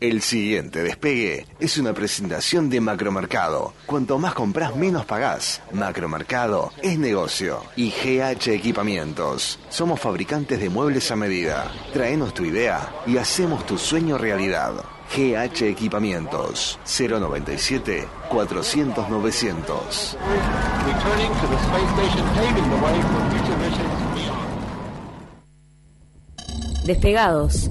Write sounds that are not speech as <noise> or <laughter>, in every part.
El siguiente despegue es una presentación de Macromercado. Cuanto más compras, menos pagás. Macromercado es negocio. Y GH Equipamientos. Somos fabricantes de muebles a medida. Traenos tu idea y hacemos tu sueño realidad. GH Equipamientos 097 400 900. Despegados,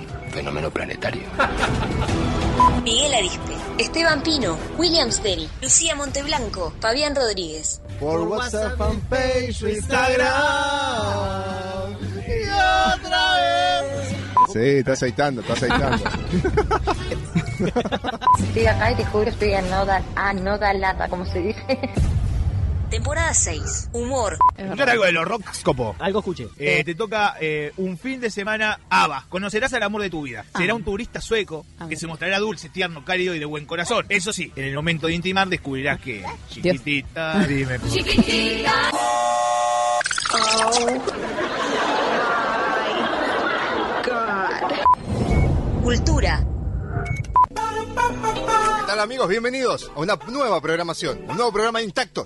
fenómeno planetario. <laughs> Miguel Arispe, Esteban Pino, William Steri, Lucía Monteblanco, Fabián Rodríguez. Por WhatsApp, fanpage, Instagram. Y otra vez. Sí, está aceitando, está aceitando. <laughs> Estoy acá y te juro, estoy a no dar, a no dar lata, como se dice. Temporada 6. Humor. Escuchar algo de los Rockscopo. Algo escuché. Eh, te toca eh, un fin de semana ABBA. Conocerás al amor de tu vida. Será Ah. un turista sueco Ah. que se mostrará dulce, tierno, cálido y de buen corazón. Eso sí, en el momento de intimar descubrirás que... Chiquitita, dime por qué. Cultura. ¿Qué tal amigos? Bienvenidos a una nueva programación, un nuevo programa de Intactos.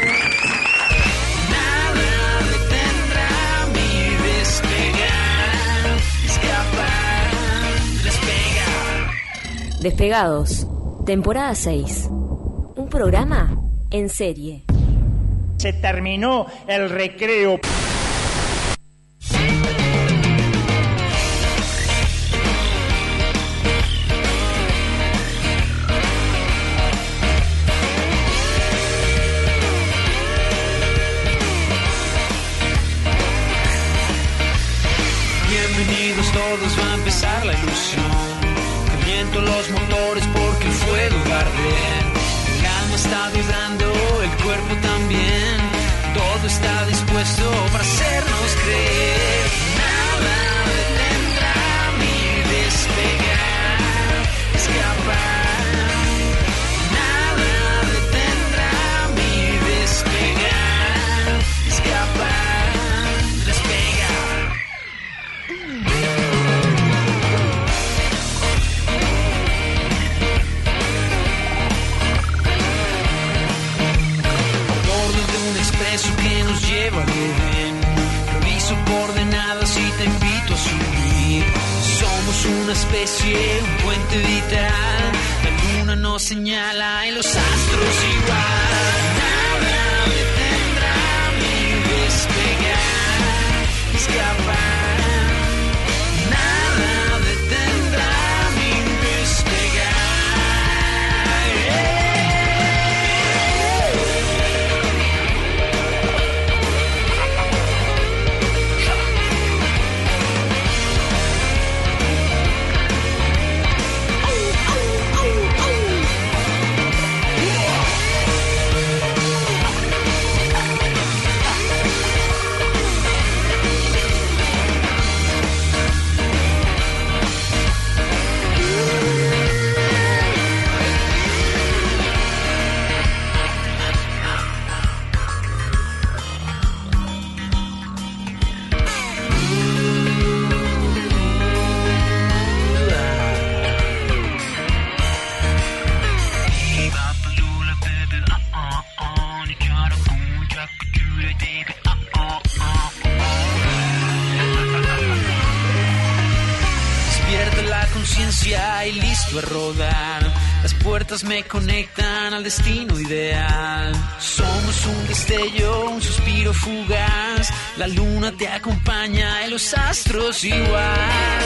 Despegados. Temporada 6. Un programa en serie. Se terminó el recreo. Está vibrando, el cuerpo también. Todo está dispuesto para hacernos creer. Nada detendrá mi despegar, escapar. Coordenadas y te invito a subir. Somos una especie, un puente vital. La luna nos señala y los astros igual. Nada detendrá mi despegar, escapar. Me conectan al destino ideal. Somos un destello, un suspiro fugaz. La luna te acompaña y los astros igual.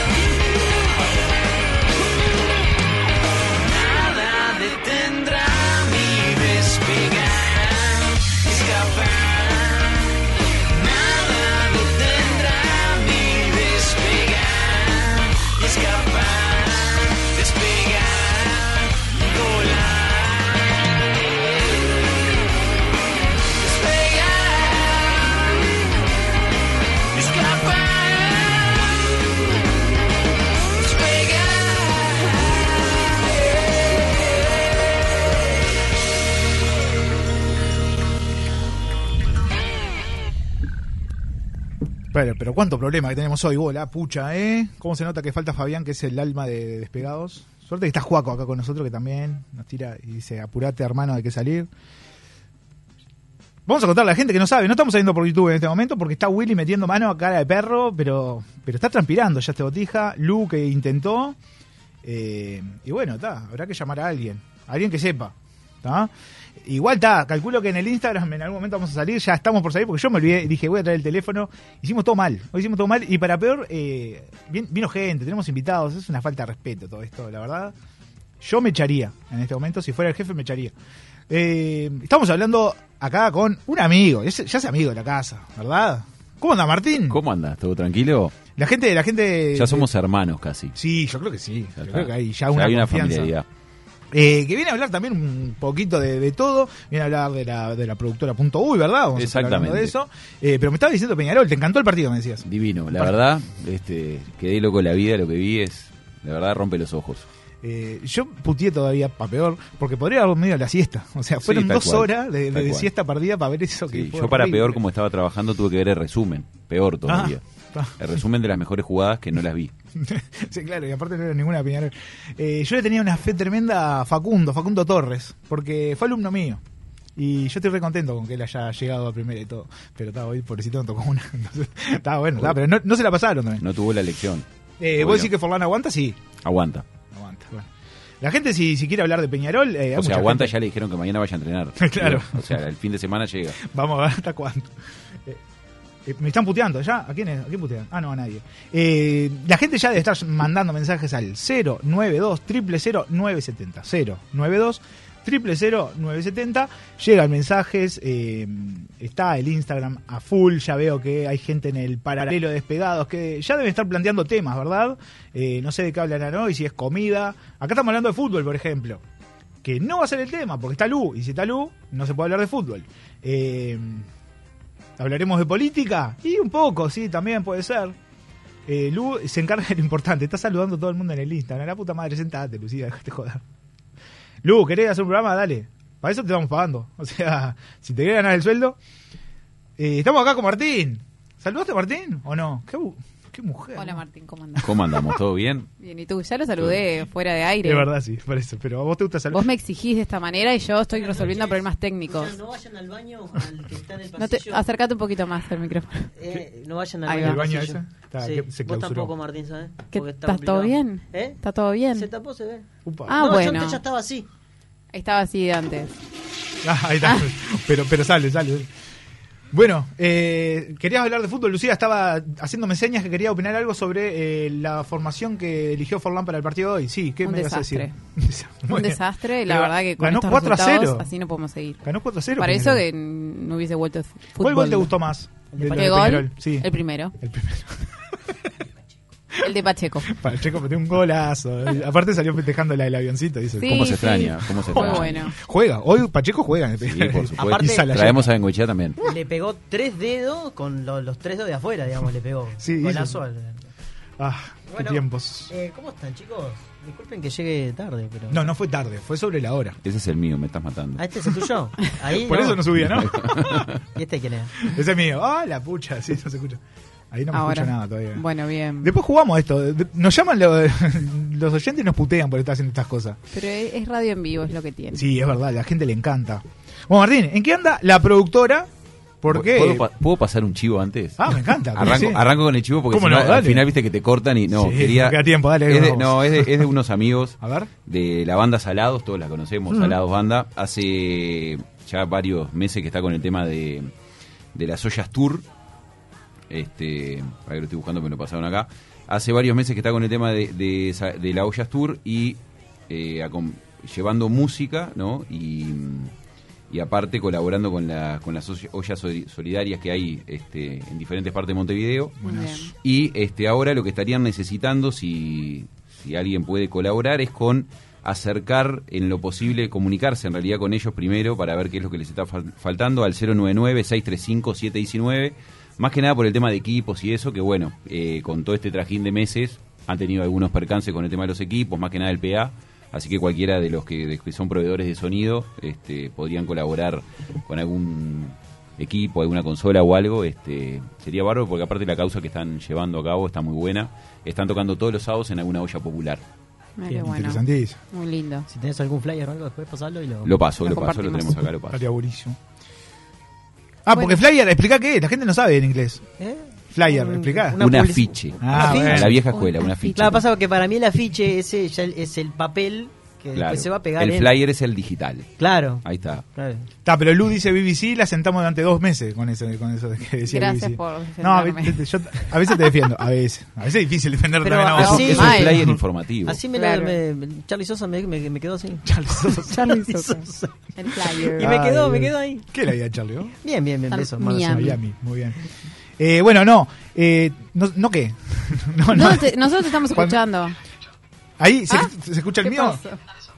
Pero, pero cuánto problema que tenemos hoy, bola, pucha, ¿eh? ¿Cómo se nota que falta Fabián, que es el alma de Despegados? Suerte que está Juaco acá con nosotros, que también nos tira y dice, apurate hermano, hay que salir. Vamos a contarle a la gente que no sabe, no estamos saliendo por YouTube en este momento porque está Willy metiendo mano a cara de perro, pero, pero está transpirando ya este botija. Lu que intentó. eh, y bueno, está, habrá que llamar a alguien, a alguien que sepa. ¿tá? Igual está, calculo que en el Instagram en algún momento vamos a salir, ya estamos por salir porque yo me olvidé, dije voy a traer el teléfono. Hicimos todo mal, hoy hicimos todo mal y para peor, eh, vin- vino gente, tenemos invitados, es una falta de respeto todo esto, la verdad. Yo me echaría en este momento, si fuera el jefe me echaría. Eh, estamos hablando acá con un amigo, es- ya es amigo de la casa, ¿verdad? ¿Cómo anda Martín? ¿Cómo andas? ¿Todo tranquilo? La gente, la gente. Ya somos hermanos casi. Sí, yo creo que sí. Ya Yo creo que hay ya Ya una hay una confianza. familiaridad. Eh, que viene a hablar también un poquito de, de todo, viene a hablar de la, de la productora Punto Uy, ¿verdad? Vamos a estar hablando de eso. Eh, pero me estaba diciendo Peñarol, te encantó el partido, me decías. Divino. La verdad, este, quedé loco la vida, lo que vi es, la verdad, rompe los ojos. Eh, yo putié todavía para peor, porque podría haber medio la siesta. O sea, fueron dos cual, horas de, siesta perdida para ver eso que Sí, fue yo para horrible. peor, como estaba trabajando, tuve que ver el resumen. Peor todavía. Ah. El resumen de las mejores jugadas que no las vi. <laughs> sí, claro, y aparte no era ninguna Peñarol. Eh, yo le tenía una fe tremenda a Facundo, Facundo Torres, porque fue alumno mío. Y yo estoy re contento con que él haya llegado a primera y todo. Pero estaba hoy, pobrecito, no tocó una. <laughs> Entonces, estaba bueno, estaba, pero no, no se la pasaron también. No tuvo la elección. Eh. ¿Vos decís que Forlán aguanta? Sí, Aguanta. aguanta. Bueno. La gente, si, si quiere hablar de Peñarol. eh, O sea, aguanta, gente- ya le dijeron que mañana vaya a entrenar. <laughs> Claro. O sea, el fin de semana llega. Vamos a ver hasta cuándo. Eh, eh, me están puteando ya. ¿A quién, es? ¿A quién putean? Ah, no, a nadie. Eh, la gente ya debe estar mandando mensajes al 092 000 970. 092 000 970. Llegan mensajes. eh, está el Instagram a full. Ya veo que hay gente en el paralelo de despegados que ya deben estar planteando temas, ¿verdad? No sé de qué hablarán hoy, si es comida. Acá estamos hablando de fútbol, por ejemplo que no va a ser el tema, porque está Lu, y si está Lu, no se puede hablar de fútbol. Eh, ¿Hablaremos de política? Y un poco, sí, también puede ser. Eh, Lu se encarga de lo importante, está saludando a todo el mundo en el Instagram. La puta madre, sentate, Lucía, déjate joder. Lu, ¿querés hacer un programa? Dale. Para eso te estamos pagando. O sea, si te querés ganar el sueldo. Eh, estamos acá con Martín. ¿Saludaste a Martín o no? ¿Qué, bu- qué mujer? Hola Martín, ¿cómo andás? ¿Cómo andamos? ¿Todo bien? <laughs> Bien, ¿y tú? Ya lo saludé fuera de aire. De verdad, sí, por eso. Pero a vos te gusta saludar. Vos me exigís de esta manera y yo estoy resolviendo problemas técnicos. No vayan al baño al que está en el No te, pasillo. acércate un poquito más al micrófono. <laughs> Eh, no vayan al Ahí baño. al baño ese? Está, Sí, que se Vos tampoco, Martín, ¿sabes? ¿Qué, Porque está ¿Estás todo bien? ¿Eh? ¿Está todo bien? Se tapó, se ve. Upa. Ah, no, yo bueno. antes ya estaba así. Estaba así de antes. Ah, ahí está. Pero, pero sale, sale. Bueno, eh, querías hablar de fútbol. Lucía estaba haciéndome señas que quería opinar algo sobre eh, la formación que eligió Forlán para el partido de hoy. Sí, ¿qué Un me ibas a decir? desastre. <laughs> Un bien. desastre, la Pero verdad que con ganó estos 4 a resultados 0. así no podemos seguir. Ganó 4 a 0. Para eso Peñarol. que no hubiese vuelto fútbol. ¿Cuál gol te gustó más? ¿El de de lo ¿Qué gol? Sí. El primero. El primero. El de Pacheco. Pacheco metió un golazo. Aparte salió festejando la del avioncito. Dice, Sí, ¿Cómo se sí. extraña? ¿Cómo se Muy extraña? bueno. Juega. Hoy Pacheco juega. en el Sí, por <laughs> supuesto. Aparte- Traemos a Bengoechea también. Le pegó tres dedos con lo- los tres dedos de afuera, digamos, le pegó. Sí, Golazo al- Ah, qué Bueno, tiempos. Eh, ¿Cómo están, chicos? Disculpen que llegue tarde, pero... No, no fue tarde. Fue sobre la hora. Ese es el mío, me estás matando. ¿Ah, este es el tuyo? Ahí <laughs> Por eso no subía, ¿no? <laughs> ¿Y este quién es? Ese es mío. Ah, la pucha. Sí, no se escucha. Ahí no me Ahora. escucha nada todavía. Bueno, bien. Después jugamos esto. Nos llaman lo- <laughs> los oyentes y nos putean por estar haciendo estas cosas. Pero es es radio en vivo, es lo que tiene. Sí, es verdad, a la gente le encanta. Bueno, Martín, ¿en qué anda la productora ¿Por qué? ¿Puedo, pa- puedo pasar un chivo antes? Ah, me encanta. <laughs> Arranco, sí. arranco con el chivo porque al final viste que te cortan y no, Sí, quería... queda tiempo, dale, es de, no, es de, es de unos amigos <laughs> A ver. de la banda Salados, todos la conocemos, Mm. Salados Banda. Hace ya varios meses que está con el tema de, de las ollas tour. Este, para que lo estoy buscando, me lo pasaron acá. Hace varios meses que está con el tema de, de, esa- de la ollas tour y eh, llevando música, ¿no? Y, y aparte colaborando con, la, con las olla- ollas soli- solidarias que hay este, en diferentes partes de Montevideo. Buenas. Y este, ahora lo que estarían necesitando, si, si alguien puede colaborar, es con acercar en lo posible, comunicarse en realidad con ellos primero para ver qué es lo que les está fal- faltando al 099-635-719. Más que nada por el tema de equipos y eso, que bueno, eh, con todo este trajín de meses han tenido algunos percances con el tema de los equipos, más que nada el PA. Así que cualquiera de los que, de que son proveedores de sonido este, podrían colaborar con algún equipo, alguna consola o algo, este, sería bárbaro porque aparte la causa que están llevando a cabo está muy buena. Están tocando todos los sábados en alguna olla popular. Ah, Bien, qué bueno. interesantísimo. Muy lindo. Si tenés algún flyer o algo, después pasarlo y lo... Lo paso, Lo lo, paso, lo tenemos acá, lo paso. Estaría buenísimo. Ah, porque flyer, explica qué es. La gente no sabe en inglés. ¿Eh? Flyer, explica. Un afiche. Ah, ¿Un bueno. A la vieja escuela, un afiche. Claro, pasa que para mí el afiche ese ya es el papel que Claro. después se va a pegar El en... flyer es el digital. Claro. Ahí está. claro. Está, pero Lu dice BBC, la sentamos durante dos meses con eso, con eso de que decía Gracias BBC. por No, a veces, yo a veces te defiendo, a veces. A veces es difícil defender Pero también a Es, vos. así- es un flyer informativo. Así me, Claro. lo, me- Charlie Sosa me, me, me quedó así. <laughs> Charlie Sosa. <laughs> Charlie Sosa. El flyer. Y me quedó, me quedó ahí. ¿Qué la vida Charlie? Bien, bien, bien. Besos, Miami. Miami, muy bien. Eh, bueno, no, eh, no, no qué. <laughs> No, te- nosotros te estamos escuchando. Ahí se, Ah, se escucha el ¿Qué mío. pasó?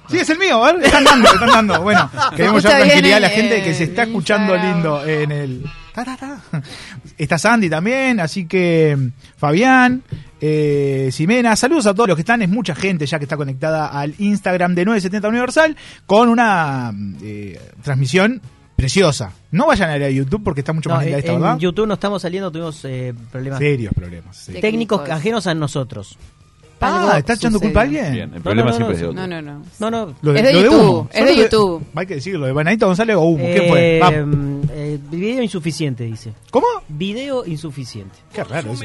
Sí, es el mío, a ver, están dando, están dando. Bueno, <laughs> queremos bien tranquilidad a la en- gente que se en está escuchando lindo en el. Ta, ta, ta. Está Sandy también, así que Fabián, eh, Ximena, saludos a todos los que están, es mucha gente ya que está conectada al Instagram de 970 Universal con una eh, transmisión preciosa. No vayan a ir a YouTube porque está mucho No, más linda en, esta, en ¿verdad? YouTube no estamos saliendo, tuvimos eh, problemas Serios problemas. sí. Técnicos. ajenos a nosotros. Ah, ¿está echando culpa a alguien? Bien, el problema no, no, siempre es de no, otro. No, no, no. No, no. Lo Es de lo YouTube, humo. es de YouTube. Hay que decirlo, de Banadito González o humo. ¿Qué Eh, fue? Va. eh, video insuficiente, dice. ¿Cómo? Video insuficiente. Qué raro eso.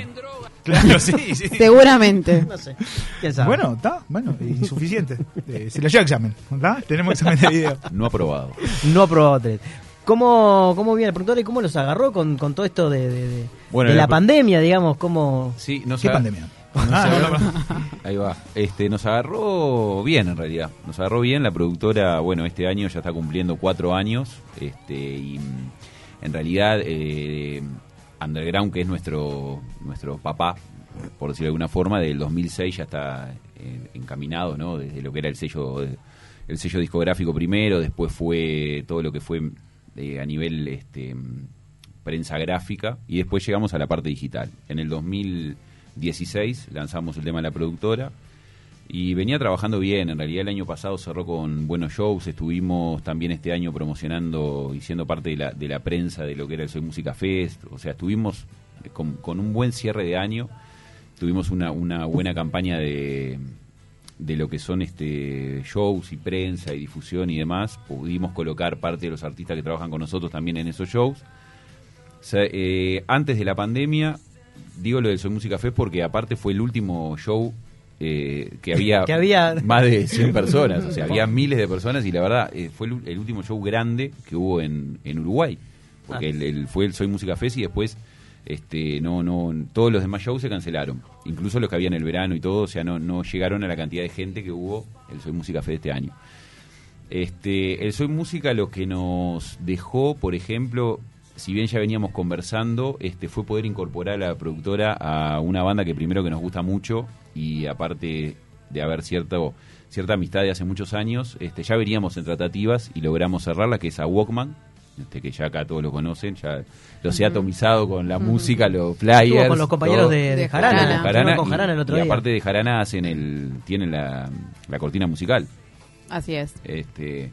Claro, sí, <laughs> sí. Seguramente. No sé. ¿Quién sabe? Bueno, está, bueno, insuficiente. Eh, se lo lleva examen, ¿verdad? Tenemos examen de video. <laughs> No aprobado. No aprobado tres. ¿Cómo, ¿Cómo viene? Preguntarle cómo los agarró con, con todo esto de, de, de- Bueno, de la pandemia, digamos, cómo... Sí, nos ¿Qué pandemia? Ah, agarró- Ahí va. Este, nos agarró bien en realidad. Nos agarró bien. La productora, bueno, este año ya está cumpliendo cuatro años. Este, y en realidad, eh, Underground, que es nuestro, nuestro papá, por decirlo de alguna forma, del 2006 ya está eh, encaminado, ¿no? Desde lo que era el sello, el sello discográfico primero, después fue todo lo que fue eh, a nivel este, prensa gráfica y después llegamos a la parte digital. En el 2016 lanzamos el tema de la productora y venía trabajando bien. En realidad el año pasado cerró con buenos shows. Estuvimos también este año promocionando y siendo parte de la, de la prensa de lo que era el Soy Música Fest. O sea, estuvimos con, con un buen cierre de año. Tuvimos una, una buena campaña de, de lo que son este shows y prensa y difusión y demás. Pudimos colocar parte de los artistas que trabajan con nosotros también en esos shows. Eh, antes de la pandemia, digo lo del Soy Música Fest porque aparte fue el último show eh, que, había <laughs> Que había- más de 100 personas, o sea, había <laughs> miles de personas y la verdad eh, fue el, el último show grande que hubo en, en Uruguay, porque Ah. el, el- fue el Soy Música Fest y después este no no todos los demás shows se cancelaron, incluso los que había en el verano y todo, o sea, no, no llegaron a la cantidad de gente que hubo el Soy Música Fest este año. Este, el Soy Música lo que nos dejó, por ejemplo, si bien ya veníamos conversando, este, fue poder incorporar a la productora a una banda que primero que nos gusta mucho y aparte de haber cierto, cierta amistad de hace muchos años, este, ya veníamos en tratativas y logramos cerrarla, que es a Walkman, este, que ya acá todos lo conocen, ya los he atomizado con la música, los flyers. Estuvo con los compañeros todo. de, Jarana. Jarana. Jarana con Jarana el y- otro y día. aparte de Jarana hacen el, tienen la, la cortina musical. Así es. Este,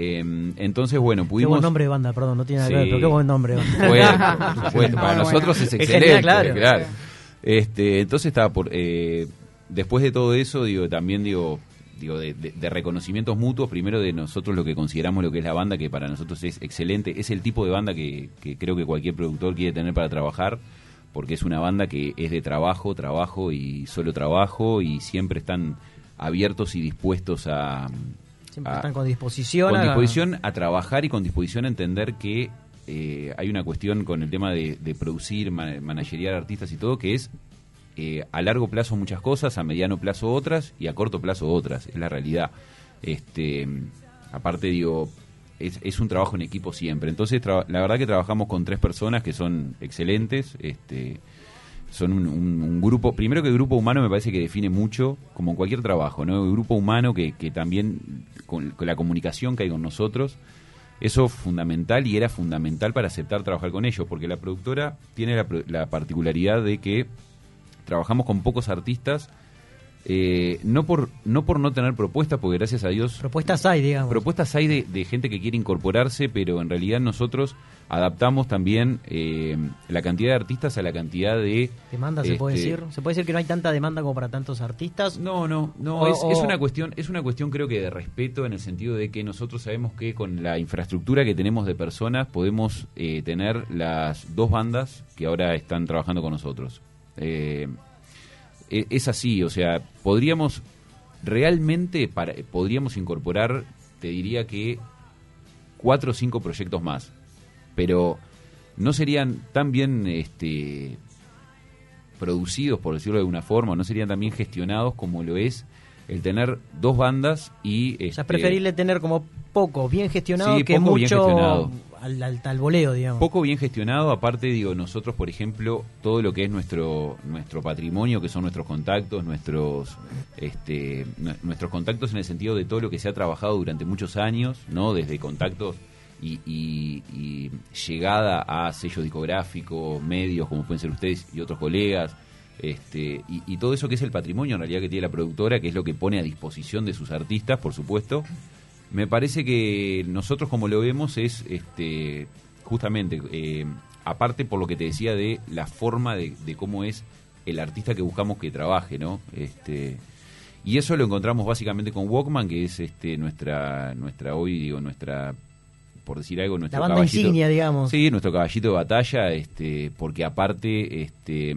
em, entonces, bueno, Qué pudimos... buen nombre de banda, perdón, no tiene nada que Sí. ver, pero qué buen nombre. de banda. <laughs> Bueno, por supuesto, para nosotros es Es excelente, genial, claro. claro. Este, entonces estaba por eh, después de todo eso, digo, también digo, digo, de, de- de reconocimientos mutuos, primero de nosotros lo que consideramos lo que es la banda, que para nosotros es excelente, es el tipo de banda que, que creo que cualquier productor quiere tener para trabajar, porque es una banda que es de trabajo, trabajo y solo trabajo, y siempre están abiertos y dispuestos a... Siempre a- están con disposición. con a- disposición a trabajar y con disposición a entender que eh, hay una cuestión con el tema de, de producir, man- manageriar artistas y todo, que es eh, a largo plazo muchas cosas, a mediano plazo otras y a corto plazo otras, es la realidad. Este, aparte digo, es, es un trabajo en equipo siempre. Entonces, la verdad que trabajamos con tres personas que son excelentes, este, son un, un- grupo, primero que el grupo humano me parece que define mucho, como en cualquier trabajo, ¿no? El grupo humano que, que también, con, la comunicación que hay con nosotros, eso es fundamental y era fundamental para aceptar trabajar con ellos, porque la productora tiene la, la particularidad de que trabajamos con pocos artistas, eh, no por no por no tener propuestas, porque gracias a Dios Propuestas hay, digamos. propuestas hay de, de gente que quiere incorporarse, pero en realidad nosotros adaptamos también eh, la cantidad de artistas a la cantidad de Demanda, se puede este, decir. ¿Se puede decir que no hay tanta demanda como para tantos artistas? No, no, no, O- es, una cuestión, es una cuestión creo que de respeto en el sentido de que nosotros sabemos que con la infraestructura que tenemos de personas podemos eh, tener las dos bandas que ahora están trabajando con nosotros. Eh, e- es así, o sea, podríamos realmente para, podríamos incorporar, te diría que cuatro o cinco proyectos más, pero no serían tan bien este, producidos, por decirlo de alguna forma, no serían tan bien gestionados como lo es el tener dos bandas y... O sea, este, es preferible tener como poco bien gestionado Sí, que poco bien mucho gestionado. Al, al, voleo, digamos. Poco bien gestionado, aparte digo, nosotros por ejemplo, todo lo que es nuestro nuestro patrimonio, que son nuestros contactos, nuestros este nu- nuestros contactos en el sentido de todo lo que se ha trabajado durante muchos años, ¿no? Desde contactos y, y- y llegada a sello discográfico, medios como pueden ser ustedes y otros colegas, este y, y todo eso que es el patrimonio en realidad que tiene la productora, que es lo que pone a disposición de sus artistas, por supuesto. Me parece que nosotros como lo vemos es este justamente eh, aparte por lo que te decía de la forma de, de cómo es el artista que buscamos que trabaje, ¿no? Este y eso lo encontramos básicamente con Walkman, que es este nuestra nuestra hoy digo nuestra por decir algo nuestro banda caballito- insignia, digamos. Sí, nuestro caballito de batalla, este porque aparte este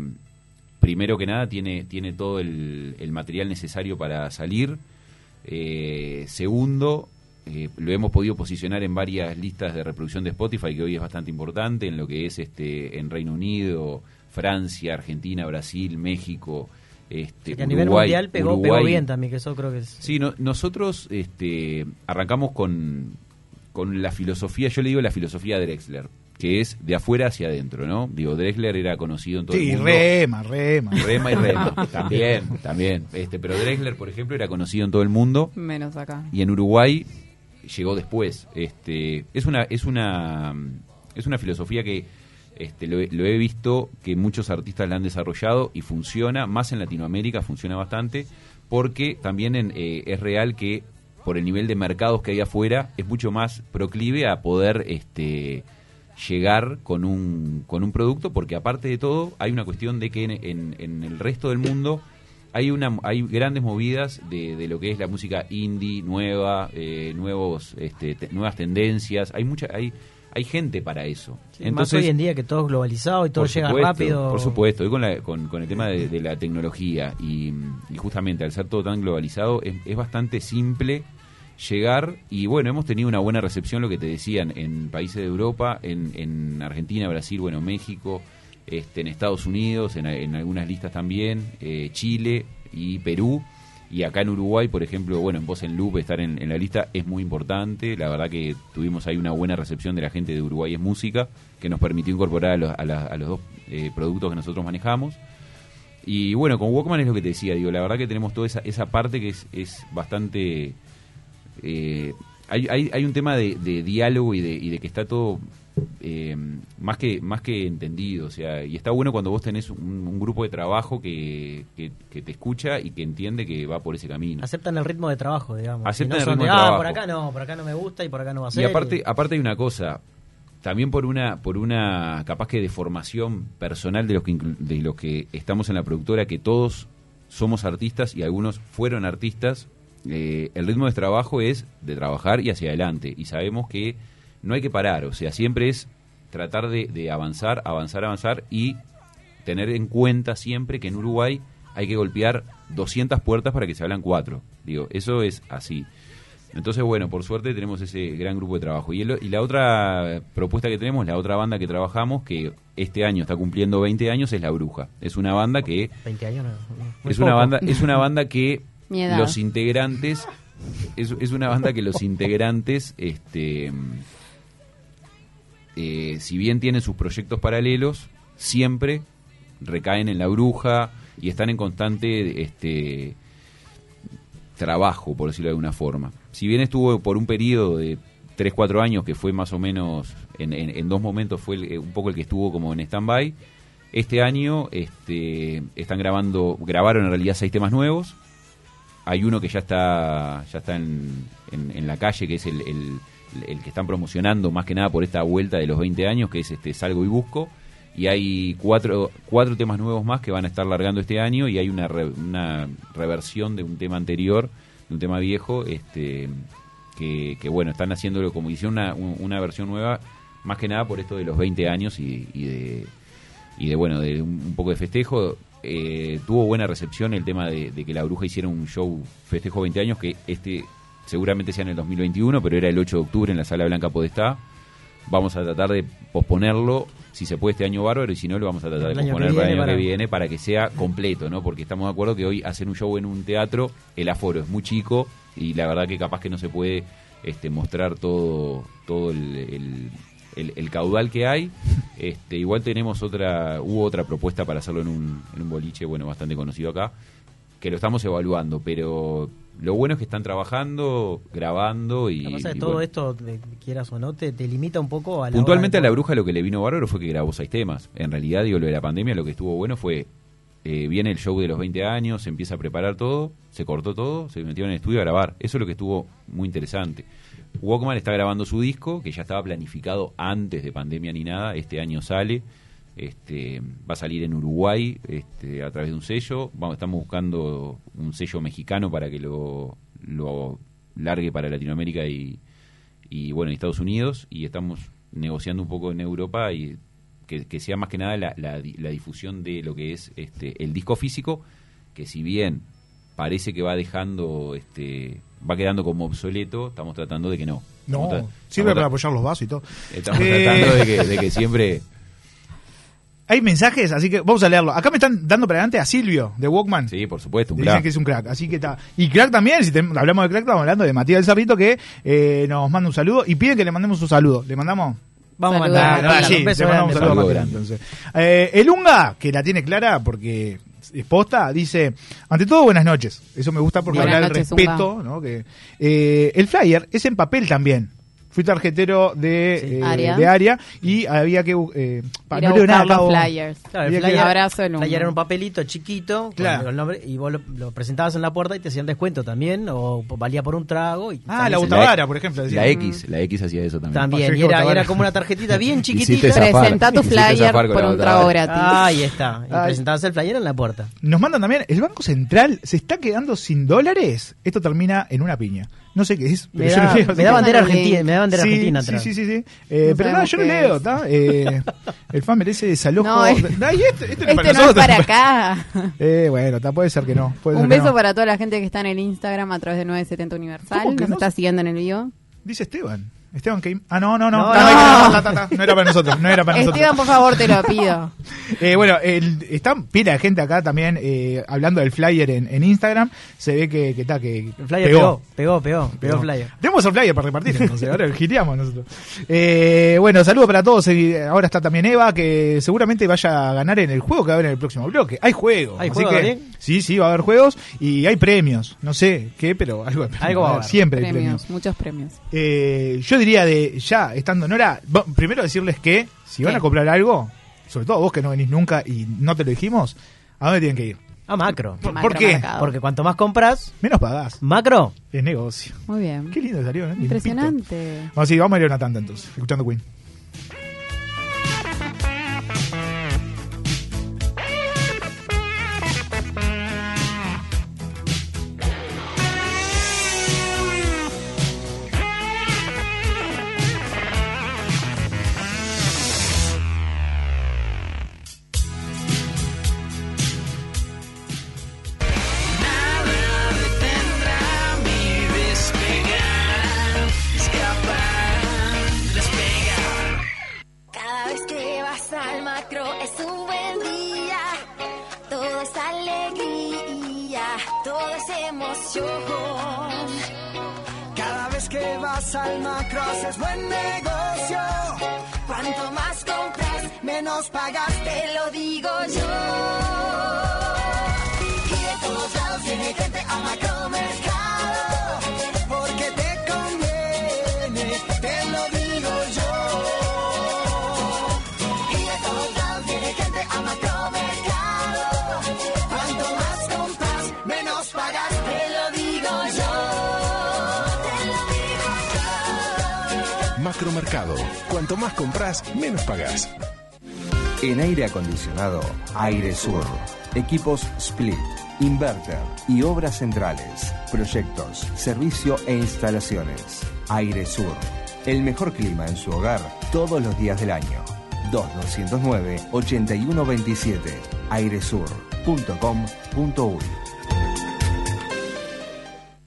primero que nada tiene tiene todo el, el material necesario para salir. Eh, segundo, eh, lo hemos podido posicionar en varias listas de reproducción de Spotify, que hoy es bastante importante, en lo que es este en Reino Unido, Francia, Argentina, Brasil, México. Este, que a nivel Uruguay- mundial pegó, Uruguay. pegó bien también, que eso creo que es... Sí, no- nosotros este, arrancamos con, con la filosofía, yo le digo la filosofía de Drexler, que es de afuera hacia adentro, ¿no? Digo, Drexler era conocido en todo Sí, el mundo. rema, rema. Rema y rema, <laughs> también, también. Este, pero Drexler, por ejemplo, era conocido en todo el mundo Menos acá. y en Uruguay llegó después. Este, es una, es una, es una filosofía que este, lo, he- lo he visto que muchos artistas la han desarrollado y funciona, más en Latinoamérica funciona bastante, porque también en, eh, es real que por el nivel de mercados que hay afuera es mucho más proclive a poder este, llegar con un, con un producto, porque aparte de todo hay una cuestión de que en, en- en el resto del mundo hay una hay grandes movidas de, de lo que es la música indie nueva eh, nuevos este, te- nuevas tendencias. Hay mucha hay hay gente para eso. Más hoy en día que todo es globalizado y todo llega supuesto, rápido. Por supuesto, hoy con, la- con, con el tema de, de la tecnología y, y justamente al ser todo tan globalizado es, es bastante simple llegar y bueno, hemos tenido una buena recepción, lo que te decían, en países de Europa, en, en Argentina, Brasil, bueno, México, este, en Estados Unidos, en, algunas listas también, eh, Chile y Perú. Y acá en Uruguay, por ejemplo, bueno, en Voz en Loop estar en, en la lista es muy importante. La verdad que tuvimos ahí una buena recepción de la gente de Uruguay es Música, que nos permitió incorporar a los, a la- a los dos eh, productos que nosotros manejamos. Y bueno, con Walkman es lo que te decía, digo, la verdad que tenemos toda esa, esa parte que es, es bastante... eh, hay, hay, hay un tema de, de diálogo y de, y de que está todo eh, más que más que entendido, o sea, y está bueno cuando vos tenés un, un grupo de trabajo que, que, que te escucha y que entiende que va por ese camino. Aceptan el ritmo de trabajo, digamos. Aceptan Y no el ritmo de, de ah, trabajo". por acá no, por acá no me gusta y por acá no va a ser. Y aparte, aparte hay una cosa, también por una, por una capaz que de formación personal de los que de los que estamos en la productora, que todos somos artistas y algunos fueron artistas, eh, el ritmo de trabajo es de trabajar y hacia adelante. Y sabemos que no hay que parar, o sea, siempre es tratar de, de avanzar, avanzar, avanzar y tener en cuenta siempre que en Uruguay hay que golpear 200 puertas para que se hablan cuatro. Digo, eso es así. Entonces, bueno, por suerte tenemos ese gran grupo de trabajo. Y, el- y la otra propuesta que tenemos, la otra banda que trabajamos, que este año está cumpliendo 20 años, es La Bruja. Es una banda que 20 años no. es una banda es una banda que <laughs> los integrantes es, es una banda que los integrantes este eh, si bien tienen sus proyectos paralelos siempre recaen en la bruja y están en constante este trabajo por decirlo de alguna forma si bien estuvo por un periodo de 3 4 años que fue más o menos en, dos momentos fue eh, un poco el que estuvo como en stand by este año este, están grabando, grabaron en realidad seis temas nuevos. Hay uno que ya está, ya está en, en- la calle, que es el- el que están promocionando más que nada por esta vuelta de los 20 años, que es este Salgo y Busco. Y hay cuatro, cuatro temas nuevos más que van a estar largando este año y hay una, re- una reversión de un tema anterior, de un tema viejo, este que, que, bueno, están haciéndolo como hicieron una, un- una versión nueva, más que nada por esto de los 20 años y, y de, y de bueno de un, un poco de festejo Eh, tuvo buena recepción el tema de, de que la bruja hiciera un show festejo 20 años que este seguramente sea en el 2021 pero era el 8 de octubre en la sala blanca Podestá vamos a tratar de posponerlo si se puede este año bárbaro y si no lo vamos a tratar de El posponer para el año que viene para que sea completo no porque estamos de acuerdo que hoy hacer un show en un teatro el aforo es muy chico y la verdad que capaz que no se puede este mostrar todo todo el- el el, el caudal que hay. <laughs> Este, igual tenemos otra, hubo otra propuesta para hacerlo en un, en un boliche, bueno, bastante conocido acá, que lo estamos evaluando, pero lo bueno es que están trabajando, grabando y, Lo pasa es que todo bueno. esto, de- quieras o no, te, te limita un poco a la Puntualmente a la bruja lo que le vino bárbaro fue que grabó seis temas. En realidad, digo, lo de la pandemia, lo que estuvo bueno fue, eh, viene el show de los 20 años, se empieza a preparar todo, se cortó todo, se metió en el estudio a grabar. Eso es lo que estuvo muy interesante. Walkman está grabando su disco, que ya estaba planificado antes de pandemia ni nada, este año sale. Este, va a salir en Uruguay este, a través de un sello. Vamos, estamos buscando un sello mexicano para que lo, lo largue para Latinoamérica y, y bueno, y Estados Unidos. Y estamos negociando un poco en Europa y que, que sea más que nada la, la di- la difusión de lo que es este, el disco físico, que si bien parece que va dejando, este, va quedando como obsoleto, estamos tratando de que no. No, sirve para apoyar los vasos y todo. Estamos Eh, tratando de que, de que siempre... Hay mensajes, así que vamos a leerlo. Acá me están dando para adelante a Silvio, de Walkman. Sí, por supuesto, un Dicen crack. que es un crack, así que está. Y crack también, si te- hablamos de crack, estamos hablando de Matías del Cerrito, que eh, nos manda un saludo y piden que le mandemos un saludo. ¿Le mandamos? Vamos a Ah, mandar no, claro, sí, le mandamos un saludo a Saludo Matías, grande. entonces. Eh, el Unga, que la tiene clara porque es posta, dice, ante todo buenas noches. Eso me gusta porque Buenas habla del respeto. ¿no? Que, eh, el flyer es en papel también. Fui tarjetero de, eh, Área. de área y había que... Eh, pa- Ir a no leo nada, buscar los flyers. Claro, el que- flyer, Abrazo el flyer era un papelito chiquito con Claro. el nombre, y vos lo, lo presentabas en la puerta y te hacían descuento también, o valía por un trago. Y Ah, la Botavara, por ejemplo. decía. La X, la X hacía eso también. También, y era, era como una tarjetita bien <laughs> chiquitita. zafar. Presenta tu flyer por un trago gratis. Ahí está. Y Ay. presentabas el flyer en la puerta. Nos mandan también, el Banco Central se está quedando sin dólares. Esto termina en una piña. No sé qué es, pero Me da, me da bandera argentina, me da bandera sí, argentina sí, atrás. sí, sí, sí. Eh, No pero nada, sabemos yo lo leo, es. ¿está? Eh, el fan merece desalojo. No, es- Ay, este, este no es Este para no es para <laughs> acá. Eh, bueno, está, puede ser que no. puede ser Un que beso no. para toda la gente que está en el Instagram a través de 970 Universal. ¿Cómo que Nos no? está siguiendo en el vivo. Dice Esteban. Esteban que Ah, no, no, no. No, era para nosotros. No era para nosotros. Esteban, por favor, te lo pido. <laughs> Eh, bueno, el, está pila de gente acá también eh, hablando del flyer en, en Instagram. Se ve que, que está, que El flyer pegó, pegó, pegó, pegó el flyer. Tenemos el flyer para repartir, <laughs> entonces ahora gireamos nosotros. Eh, bueno, saludos para todos. Ahora está también Eva, que seguramente vaya a ganar en el juego que va a haber en el próximo bloque. Hay juego. ¿Hay así juego que- también? Sí, sí, va a haber juegos y hay premios. No sé qué, pero algo, Algo va a haber. Siempre hay Premios, premios. muchos premios. Eh, yo diría de ya estando en hora, primero decirles que si van ¿Qué? a comprar algo, sobre todo vos que no venís nunca y no te lo dijimos, ¿a dónde tienen que ir? A macro. ¿Por, Macro por qué? Porque cuanto más compras, Menos pagás. macro. Es negocio. Muy bien. Qué lindo salió, ¿eh? Impresionante. Vamos, sí, vamos a ir a una tanda entonces, escuchando Queen. Toda es emoción. Cada vez que vas al macro haces buen negocio. Cuanto más compras, Menos pagas, te lo digo yo. Y de todos lados viene gente a macromercado. Macromercado. Cuanto más compras, menos pagás. En aire acondicionado, Aire Sur. Equipos Split, Inverter y obras centrales. Proyectos, servicio e instalaciones. Aire Sur. El mejor clima en su hogar todos los días del año. 2209-8127. airesur.com.uy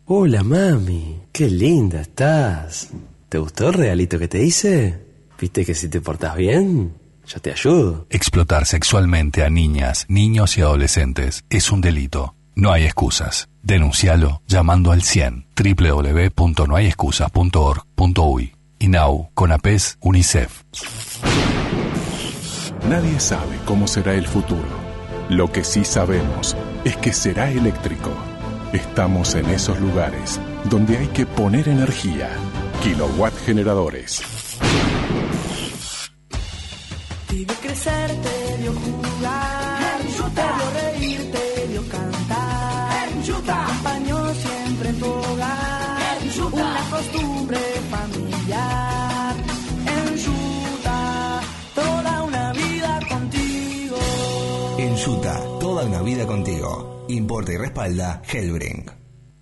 Hola mami, qué linda estás. ¿Te gustó el regalito que te hice? ¿Viste que si te portas bien, yo te ayudo? Explotar sexualmente a niñas, niños y adolescentes es un delito. No hay excusas. Denuncialo llamando al 100 www.nohayexcusas.org.uy. INAU, CONAPES, UNICEF. Nadie sabe cómo será el futuro. Lo que sí sabemos es que será eléctrico. Estamos en esos lugares donde hay que poner energía. Kilowatt generadores. Te vio crecer, te vio jugar, te vio reír, te vio cantar, te acompañó siempre en tu hogar, una costumbre familiar, en Yuta, toda una vida contigo. En Yuta, toda una vida contigo. Importa y respalda Hellbrink.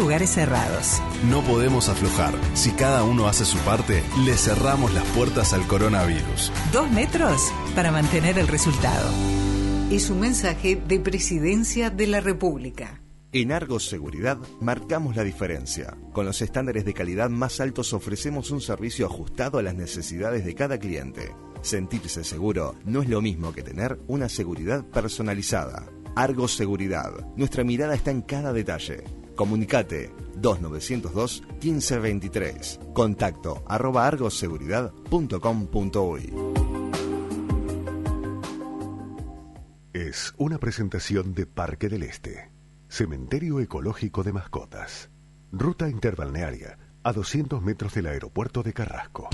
lugares cerrados. No podemos aflojar. Si cada uno hace su parte, le cerramos las puertas al coronavirus. Dos metros para mantener el resultado. Es un mensaje de Presidencia de la República. En Argos Seguridad marcamos la diferencia. Con los estándares de calidad más altos ofrecemos un servicio ajustado a las necesidades de cada cliente. Sentirse seguro no es lo mismo que tener una seguridad personalizada. Argos Seguridad. Nuestra mirada está en cada detalle. Comunicate 2902 1523. Contacto arroba argoseguridad.com.uy. Es una presentación de Parque del Este, Cementerio Ecológico de Mascotas, ruta interbalnearia a 200 metros del aeropuerto de Carrasco.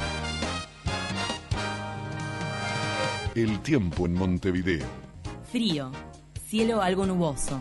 El tiempo en Montevideo. Frío, cielo algo nuboso.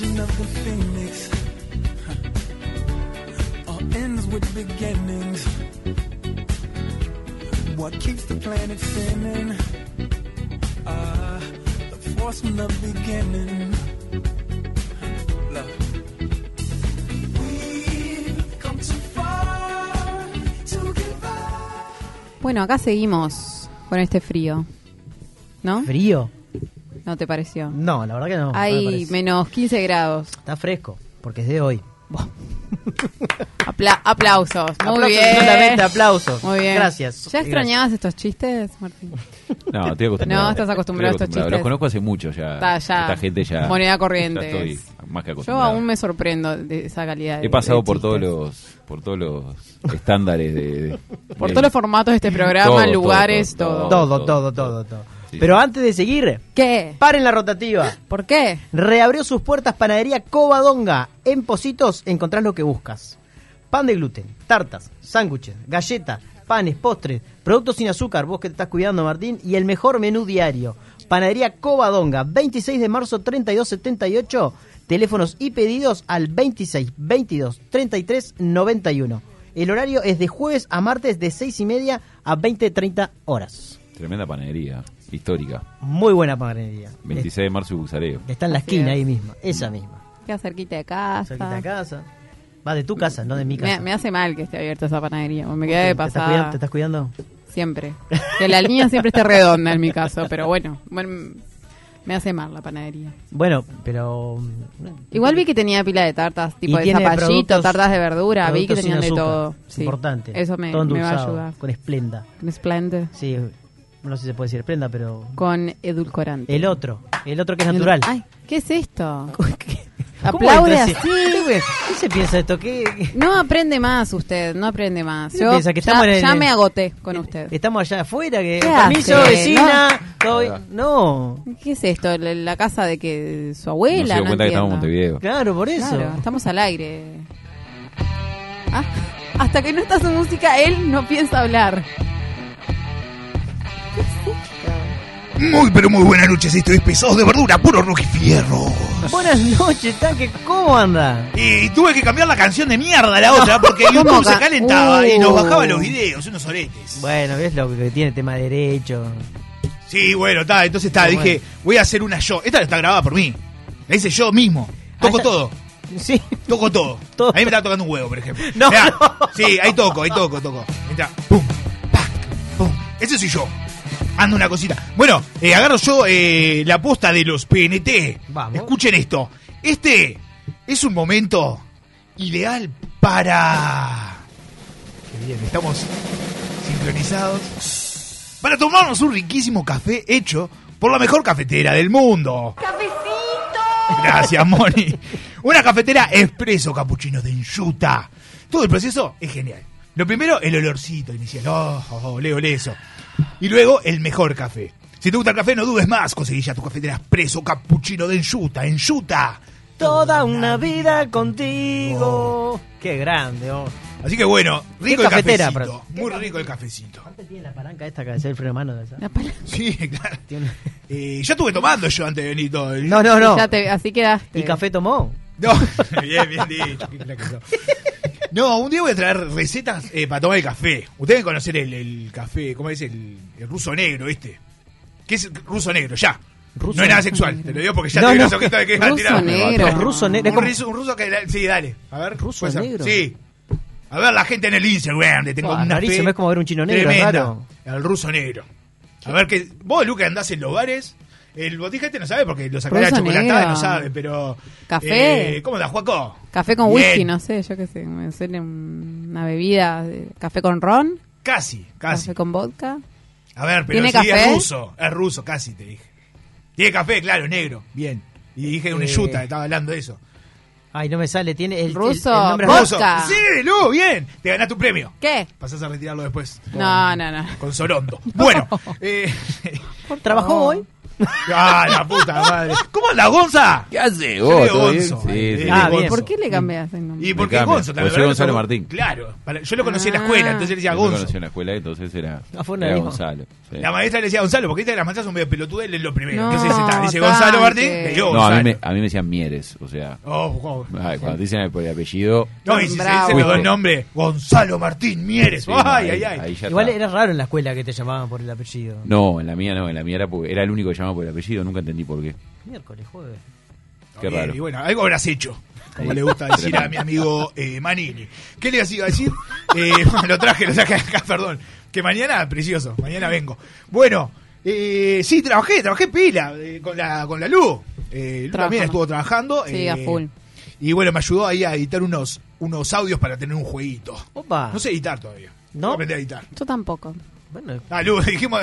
the phoenix. All ends with beginnings. What keeps the planet spinning? Uh, the force from the beginning. Love. We've come too far to give up. Bueno, acá seguimos con este frío. ¿No? ¿Frío? ¿No te pareció? No, la verdad que no. no me Hay menos 15 grados. Está fresco, porque es de hoy. Apla- aplausos. Muy Aplausos bien. solamente, aplausos. Muy bien. Gracias. ¿Ya extrañabas estos chistes, Martín? No, estoy acostumbrado. No, estás acostumbrado a estos chistes. Los conozco hace mucho ya. Está, ya. Esta gente ya. Moneda corriente ya estoy es. más que Yo aún me sorprendo de esa calidad. de- He pasado de por chistes. todos los por todos los estándares de, de- Por de- todos los formatos de este programa, Todo, todo, lugares, todo, todo. Todo, todo, todo, todo. Pero antes de seguir, ¿Qué? paren la rotativa. ¿Por qué? Reabrió sus puertas Panadería Covadonga. En Positos encontrás lo que buscas. Pan de gluten, tartas, sándwiches, galletas, panes, postres, productos sin azúcar, vos que te estás cuidando Martín, y el mejor menú diario. Panadería Covadonga, 26 de marzo 3278, teléfonos y pedidos al 26 22 33 91. El horario es de jueves a martes de 6 y media a 20 30 horas. Tremenda panadería, histórica. Muy buena panadería. 26 de marzo y Buxareo. Está en la Así esquina es. ahí misma, esa misma. Queda cerquita de casa. Cerquita de casa. Va de tu casa, no de mi casa. Me, me hace mal que esté abierta esa panadería. Me ¿Por queda qué? de ¿Te estás pasada. cuidando? ¿Te estás cuidando? Siempre. <laughs> Que la línea siempre esté redonda en mi caso, pero bueno, bueno, me hace mal la panadería. Bueno, pero... mm, Igual vi que tenía pila de tartas, tipo de zapallito, tartas de verdura, vi que tenían de azúcar. todo. Sí. Importante. Eso me, Todo me va a ayudar. Con esplenda. Con esplende. Sí, no sé si se puede decir esplenda, pero... Con edulcorante. El otro, el otro que es natural. Ay, ¿qué es esto? ¿Cómo Aplaude así. ¿Qué, qué se piensa esto? ¿Qué, No aprende más usted, no aprende más. ¿Qué Yo piensa? ¿Que ya, estamos en el- ya me agoté con usted. Estamos allá afuera, que... ¿Qué Permiso, vecina. No. No. ¿Qué es esto? ¿La, la casa de que su abuela? No se dio cuenta que estamos en. Montevideo. Claro, por eso. Claro, estamos al aire. Ah, hasta que no está su música, él no piensa hablar. Muy, pero muy buenas noches. Esto es Pesados de Verdura, puro rock y fierro. Buenas noches, tanque. ¿Cómo anda? Y tuve que cambiar la canción de mierda, la otra, porque ¿Cómo YouTube se ca- calentaba y Uh. nos bajaba los videos, unos oretes. Bueno, ves lo que tiene tema derecho. Sí, bueno, está, entonces está, dije, voy a hacer una yo. Esta está grabada por mí. La hice yo mismo. Toco Ah, ya- todo. Sí. Toco todo. Todo. A mí me está tocando un huevo, por ejemplo. No, Mirá, no. Sí, ahí toco, ahí toco, toco. Entra, pum, pac, pum. Ese soy yo. Ando una cosita. Bueno, eh, agarro yo eh, la posta de los PNT. Vamos. Escuchen esto. Este es un momento ideal para... Qué bien, estamos sincronizados. Para tomarnos un riquísimo café hecho por la mejor cafetera del mundo. <laughs> Gracias, Moni. Una cafetera expreso capuchino de enjuta. Todo el proceso es genial. Lo primero, el olorcito inicial. Oh, oh, ole, ole eso. Y luego, el mejor café. Si te gusta el café, no dudes más. Conseguí ya tu cafetera expreso capuchino de enjuta. Enjuta. Toda una vida contigo. Qué grande, oh. Así que bueno, rico Qué el cafetera, cafecito. pero- Muy rico el cafecito. tiene la palanca esta que es el freno de mano de esa? Sí, claro. Eh, ya estuve tomando yo antes de venir todo. el- <laughs> No, no, no. Ya te- así quedaste. ¿Y café tomó? No, <laughs> bien, bien dicho. Que. No, un día voy a traer recetas eh, para tomar el café. Ustedes deben conocer el, el café, ¿cómo es? El, el ruso negro, este. ¿Qué es el ruso negro? Ya. Ruso no es nada sexual, te lo digo porque ya No, te no. que vas a Ruso tirar. negro. Ruso negro. Un, ruso, un ruso que. Sí, dale. A ver. ¿Ruso negro? Sí. A ver la gente en el Instagram. Le tengo Ah, una fe es como ver un chino negro, es tremenda. raro. El ruso negro. A ver que. Vos, Luca, andás en los bares. El botija este no sabe porque lo sacará Ruso chocolatada no sabe, pero. Café. eh, ¿Cómo da, Juaco? Café con Bien. whisky, no sé, yo qué sé. Me suena una bebida. de- Café con ron. Casi, casi. Café con vodka. A ver, pero ¿Tiene sí, café? es ruso. Es ruso, casi te dije. Tiene café, claro, negro. Bien. Y dije una Eh. yuta, estaba hablando de eso. Ay, no me sale. Tiene el, Ruso, el nombre vodka. Ruso. Sí, Lu, bien. Te ganaste un premio. ¿Qué? Pasás a retirarlo después. con- No, no, no. Con Sorondo. <laughs> Bueno, eh, ¿Trabajó <laughs> hoy? Ah, la puta madre. ¿Cómo anda, Gonza? ¿Qué hace, vos? ¿Todo bien? Gonzo. Sí, Eh, sí. Ah, bien. Gonzo. ¿Por qué le cambias el nombre? Y porque cambia. Gonzo, Porque soy Gonzalo Martín. Claro, para- yo lo conocí en la escuela, entonces le decía Yo lo Gonzo. conocí en la escuela, entonces era, Ah, fue una era. Gonzalo. sí. La maestra le decía Gonzalo, porque que las maestras son medio pelotudas, él es lo primero. No, ¿Qué se dice? Está, Dice tanque. Gonzalo Martín, le digo No, a Gonzalo. mí, me, a mí me decían Mieres, o sea, Oh, oh. ay, cuando te dicen por el apellido, No, y si se Bravo. dicen los dos Fuiste. nombres, Gonzalo Martín Mieres. Sí, no, ay, ahí- ay, ay. ahí ya Igual está. era raro en la escuela que te llamaban por el apellido. No, en la mía no, en la mía era, porque era el único que llamaba por el apellido, nunca entendí por qué. Miércoles, jueves. Qué Bien, raro. Y bueno, algo habrás hecho, como le gusta decir a mi amigo eh, Manini. ¿Qué le iba a decir? <laughs> Eh, lo traje, lo traje acá, perdón. Que mañana, precioso, mañana vengo. Bueno, eh, sí, trabajé, trabajé pila eh, con, la, con la luz. Eh, Lu también estuvo trabajando. Sí, a eh, full. Y bueno, me ayudó ahí a editar unos, unos audios para tener un jueguito. Opa. No sé editar todavía. ¿No? Voy a aprender a editar. Yo tampoco. Bueno, Ah, Lu, <laughs> dijimos.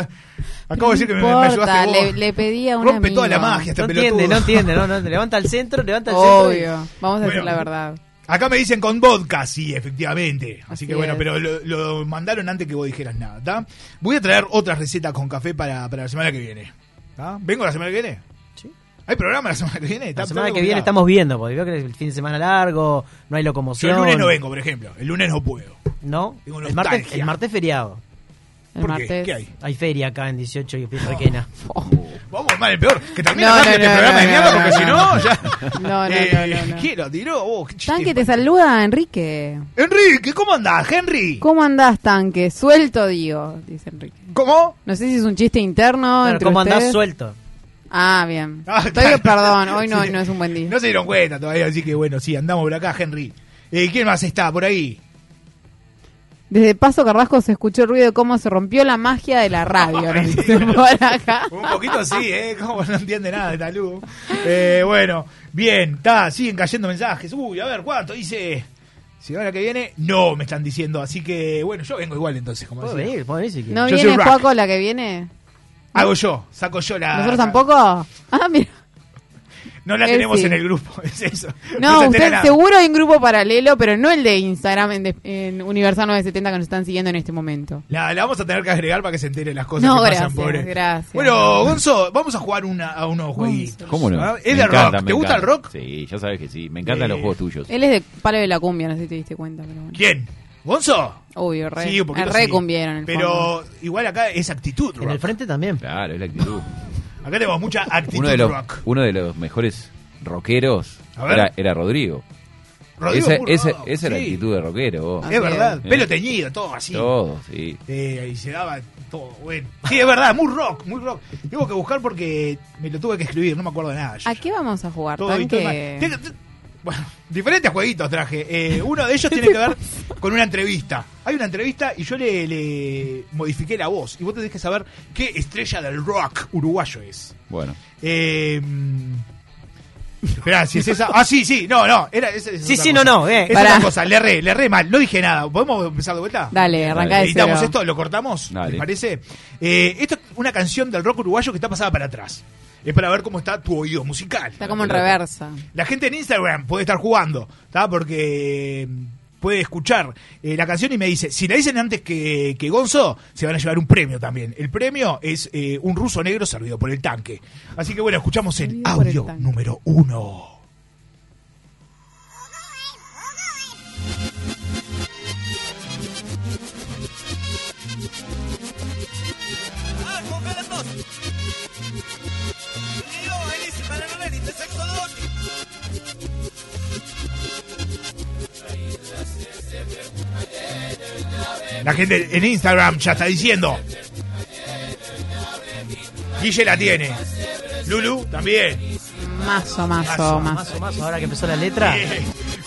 Acabo de decir que me, me ayudaste vos. le, le pedí a un Rompe amigo. toda la magia, este no pelotudo. entiende, no entiende. No, no, levanta el centro, levanta el centro. y- Obvio. Vamos a decir Bueno. la verdad. Acá me dicen con vodka, sí, efectivamente. Así, Así que bueno, es. pero lo, lo mandaron antes que vos dijeras nada, ¿tá? Voy a traer otras recetas con café para, para la semana que viene. ¿tá? ¿Vengo la semana que viene? Sí. ¿Hay programa la semana que viene? La ¿Está semana que viene estamos viendo, porque veo que es el fin de semana largo, no hay Yo locomoción. el lunes no vengo, por ejemplo. El lunes no puedo. ¿No? Tengo El martes, el martes feriado. El ¿Por qué? martes. ¿Qué hay? Hay feria acá en 18 y Requena. <laughs> Vamos mal, el peor. Que termine No, rápido no, este no, programa de no, mierda, no, porque no, si no. no, ya. <laughs> No, no, Eh, no, no, no. ¿Quién lo tiró? Oh, qué chiste. Tanque, te saluda Enrique. Enrique, ¿cómo andás, Henry? ¿Cómo andás, Tanque? Suelto, digo, dice Enrique. ¿Cómo? No sé si es un chiste interno. Claro, entre ¿Cómo andás ustedes. suelto? Ah, bien. <laughs> Ah, Estoy- claro. Perdón, hoy no, Sí. no es un buen día. No se dieron cuenta todavía, así que bueno, sí, andamos por acá, Henry. Eh, ¿Quién más está por ahí? Desde Paso Carrasco se escuchó el ruido de cómo se rompió la magia de la radio. <laughs> por acá. Un poquito sí, ¿eh? Como no entiende nada de talú. Eh, bueno, bien, está, siguen cayendo mensajes. Uy, a ver, ¿cuánto? Dice. Semana que viene, no me están diciendo. Así que, bueno, yo vengo igual entonces, como Puedo decía. venir, puedo quieres. ¿No Yo viene. Juaco la que viene? Hago yo, saco yo la. ¿Nosotros tampoco? Ah, mira. No la Él tenemos sí. en el grupo, <laughs> es eso. No, entera usted seguro hay un grupo paralelo, pero no el de Instagram en, de- en Universal 970 que nos están siguiendo en este momento. La, la vamos a tener que agregar para que se entere las cosas No, que gracias, pasan, pobre. gracias. Bueno, Gonzo, vamos a jugar una, a unos jueguitos. ¿Cómo no? ¿Ah? Es de rock. ¿Te gusta el encanta. rock? Sí, ya sabes que sí. Me encantan Eh, los juegos tuyos. Él es de Palo de la Cumbia, no sé si te diste cuenta, pero bueno. ¿Quién? ¿Gonzo? Obvio, re, Sí, un poquito re sí. cumbiera en el Pero fondo. igual acá es actitud En el rock. frente también. Claro, es la actitud. <laughs> Acá tenemos mucha actitud Uno de los, rock. uno de los mejores rockeros era, era Rodrigo. Rodrigo esa esa, era la actitud de rockero. vos. Es verdad, Eh. pelo teñido, todo así. Todo, sí. Eh, y se daba todo, bueno. Sí, es verdad, muy rock, muy rock. Tengo que buscar porque me lo tuve que escribir, no me acuerdo de nada. yo. ¿A qué vamos a jugar? Todo y todo Tanque? Bueno, diferentes jueguitos traje. Eh, uno de ellos tiene que ver con una entrevista. Hay una entrevista y yo le, le modifiqué la voz. Y vos tenés que saber qué estrella del rock uruguayo es. Bueno. Eh, Esperá, si es esa. Ah, sí, sí, no, no. Era, esa Sí, sí, cosa. no, no, eh. Es otra cosa, le erré, le erré mal. No dije nada. ¿Podemos empezar de vuelta? Dale, arrancá de Editamos cero. esto, lo cortamos, Dale. ¿les parece? Eh, esto es una canción del rock uruguayo que está pasada para atrás. Es para ver cómo está tu oído musical. Está como en reversa. La gente en Instagram puede estar jugando, ¿está? Porque mm, puede escuchar eh, la canción y me dice, si la dicen antes que, que Gonzo, se van a llevar un premio también. El premio es eh, un ruso negro servido por el tanque. Así que bueno, escuchamos el Servido por el audio número uno. La gente en Instagram ya está diciendo. Guille la tiene. Lulu también. Mazo, mazo, Mazo, mazo. Más o más, ahora que empezó la letra. Eh,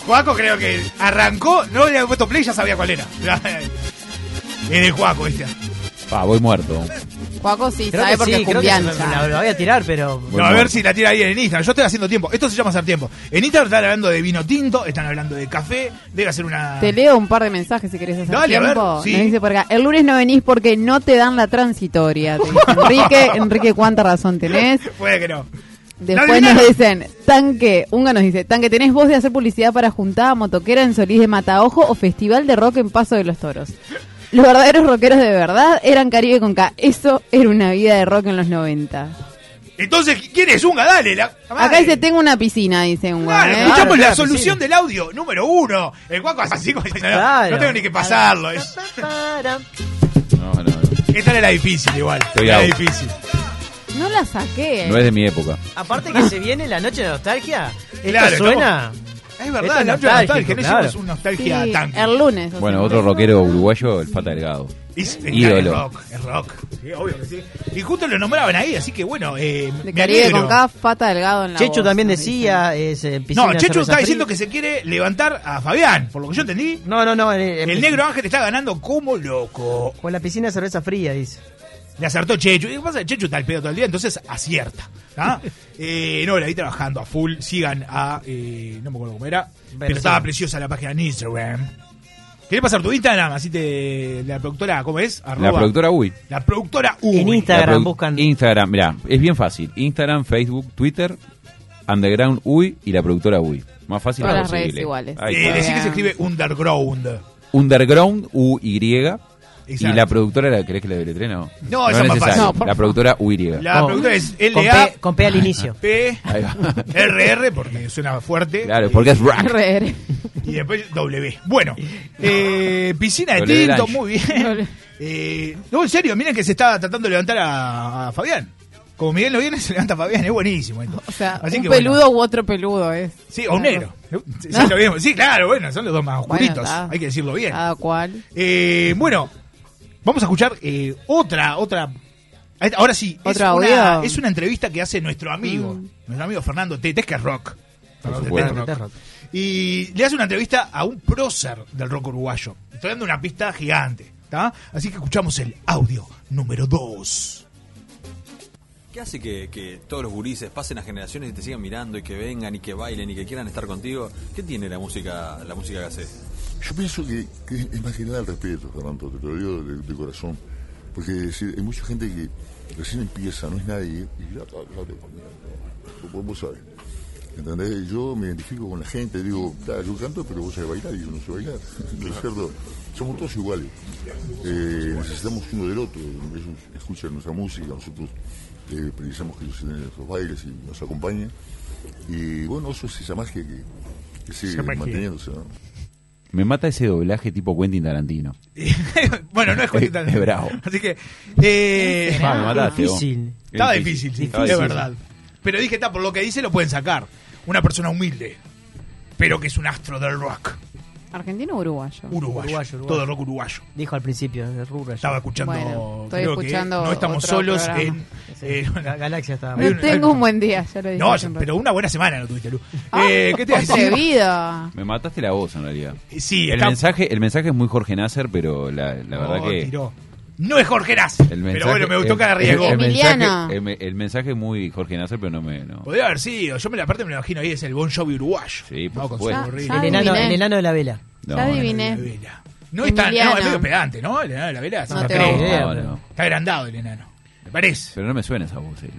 Juaco creo que arrancó, no le había puesto play, ya sabía cuál era. <laughs> Es de Juaco este. Pa, voy muerto. Juaco sí, Creo sabe que porque sí, es creo que la, cumbiancha. la voy a tirar, pero. No, a ver si la tira ahí en Instagram. Yo estoy haciendo tiempo. Esto se llama hacer tiempo. En Instagram están hablando de vino tinto, están hablando de café. Debe hacer una. Te leo un par de mensajes si querés hacer Dale, a ver, tiempo. sí. Nos dice por acá, el lunes no venís porque no te dan la transitoria. Te dice Enrique, <laughs> Enrique, ¿cuánta razón tenés? <laughs> Puede que no. Después nos dicen, Tanque, Unga nos dice, Tanque, ¿tenés voz de hacer publicidad para juntada motoquera en Solís de Mataojo o Festival de Rock en Paso de los Toros? Los verdaderos rockeros de verdad eran Caribe con K. Eso era una vida de rock en los 90. Entonces, ¿quién es Unga? Dale. La, la Acá dice, tengo una piscina, dice un Claro, ¿eh? escuchamos la claro, solución del audio número uno. El guaco hace así como diciendo, Claro. no tengo ni que pasarlo. Es- No, no, no. esta era la difícil igual. Estoy Era out. difícil. No la saqué. No es de mi época. Aparte que se viene la noche de nostalgia. Esto Claro, suena. Es verdad, es la nostalgia. nostálgico, No claro. hicimos un nostalgia Sí, tanque. el lunes. o Bueno, sea. otro rockero uruguayo, el Fata Delgado. Es, es- rock, es rock. Sí, obvio que sí. Y justo lo nombraban ahí, así que bueno, eh, De me Caribe alegro. con cada pata delgado en la Chechu voz, también decía, es, eh, piscina, No, Chechu cerveza está diciendo que se quiere levantar a Fabián, por lo que yo entendí. No, no, no. eh, El eh, negro Ángel está ganando como loco. Con la piscina de cerveza fría, dice. Le acertó Chechu. Y lo que pasa Chechu está al pedo todo el día, entonces acierta. <laughs> eh, no, la vi trabajando a full. Sigan a. eh, no me acuerdo cómo era. Pero estaba preciosa la página en Instagram. ¿Querés pasar tu Instagram? Así te. La productora, ¿cómo es? La productora Uy. La productora Uy. En Instagram buscan. Instagram, mirá, es bien fácil. Instagram, Facebook, Twitter, Underground Uy y la productora Uy. Más fácil Todas las redes iguales. Eh, decí que se escribe Underground. Underground UY. Y la productora, ¿la ¿querés que la deletree? No, No, esa es más necesario. fácil. No, la productora UY. La Con- productora es Con LA. P, con P al inicio. P, Ahí va. RR, porque suena fuerte. Claro, porque es rock. RR. Y después W. Bueno, eh, piscina de W tinto, muy bien. Eh, no, en serio, miren que se está tratando de levantar a, a Fabián. Como Miguel no viene, <laughs> se levanta a Fabián, es buenísimo. esto. O sea, Así un que, bueno. peludo u otro peludo es. Sí, o un negro. Sí, sí, lo vimos. Sí, claro, bueno, son los dos más oscuritos. hay que decirlo bien. Cada cual. Eh, bueno, vamos a escuchar eh, otra, otra. Ahora sí, es ¿Otro una, es una entrevista que hace nuestro amigo, Mm. nuestro amigo Fernando Tetes, que es rock. Fernando Tetes rock. Y le hace una entrevista a un prócer del rock uruguayo. Estoy dando una pista gigante. ¿tá? Así que escuchamos el audio número 2. ¿Qué hace que, que todos los gurises pasen a generaciones y te sigan mirando y que vengan y que bailen y que quieran estar contigo? ¿Qué tiene la música la música que haces? Yo pienso que, que es más que nada el respeto, Fernando, te lo digo de, de corazón. Porque es decir, hay mucha gente que recién empieza, no es nadie, y ya, ya, vos- sabés. ¿Entendés? Yo me identifico con la gente, digo, "Ta, yo canto, pero vos sabés bailar y yo no sé bailar. <laughs> ¿No es cierto? Somos todos iguales. Eh, necesitamos uno del otro. Ellos escuchan nuestra música, nosotros eh, precisamos que ellos estén en nuestros bailes y nos acompañen. Y bueno, eso es esa magia que, que sigue manteniéndose. ¿no? Me mata ese doblaje tipo Quentin Tarantino. <laughs> bueno, no es cuenta Es bravo. Así que. Eh, Ah, me mataste. Difícil. Estaba Es difícil, sí, Estaba es difícil. verdad. Pero dije, está, por lo que dice lo pueden sacar. Una persona humilde, pero que es un astro del rock. ¿Argentino o uruguayo? Uruguayo. Uruguayo, uruguayo. Todo rock uruguayo. Dijo al principio, de. Estaba escuchando. Bueno, estoy creo que escuchando no estamos otro solos programa. en. Eh, Ga- Galaxia estaba. No un- tengo un buen día, ya lo dije. no, hace un rato. pero una buena semana no tuviste, Lu. Ah, eh, ¿Qué te iba a decir? Me mataste la voz en realidad. Sí, El está- mensaje, el mensaje es muy Jorge Nasser, pero la, la verdad Oh, que. tiró. No es Jorge Nas. El pero mensaje- bueno, me gustó el- que arriesgó. El, Emiliano. mensaje, el, me- el mensaje es muy Jorge Nasser, pero no me. No. Podría haber sido. Yo me la parte me lo imagino ahí, es el Bon Jovi uruguayo. Sí, por No, con su supuesto. gorrito. El enano, adiviné. el enano de la vela. No, ya no. adiviné. La vela. No es tan, no, Emiliano. es medio pedante, ¿no? El enano de la vela. se No la te cree. va a No, no. Está agrandado el enano. Me parece. Pero no me suena esa voz. eh.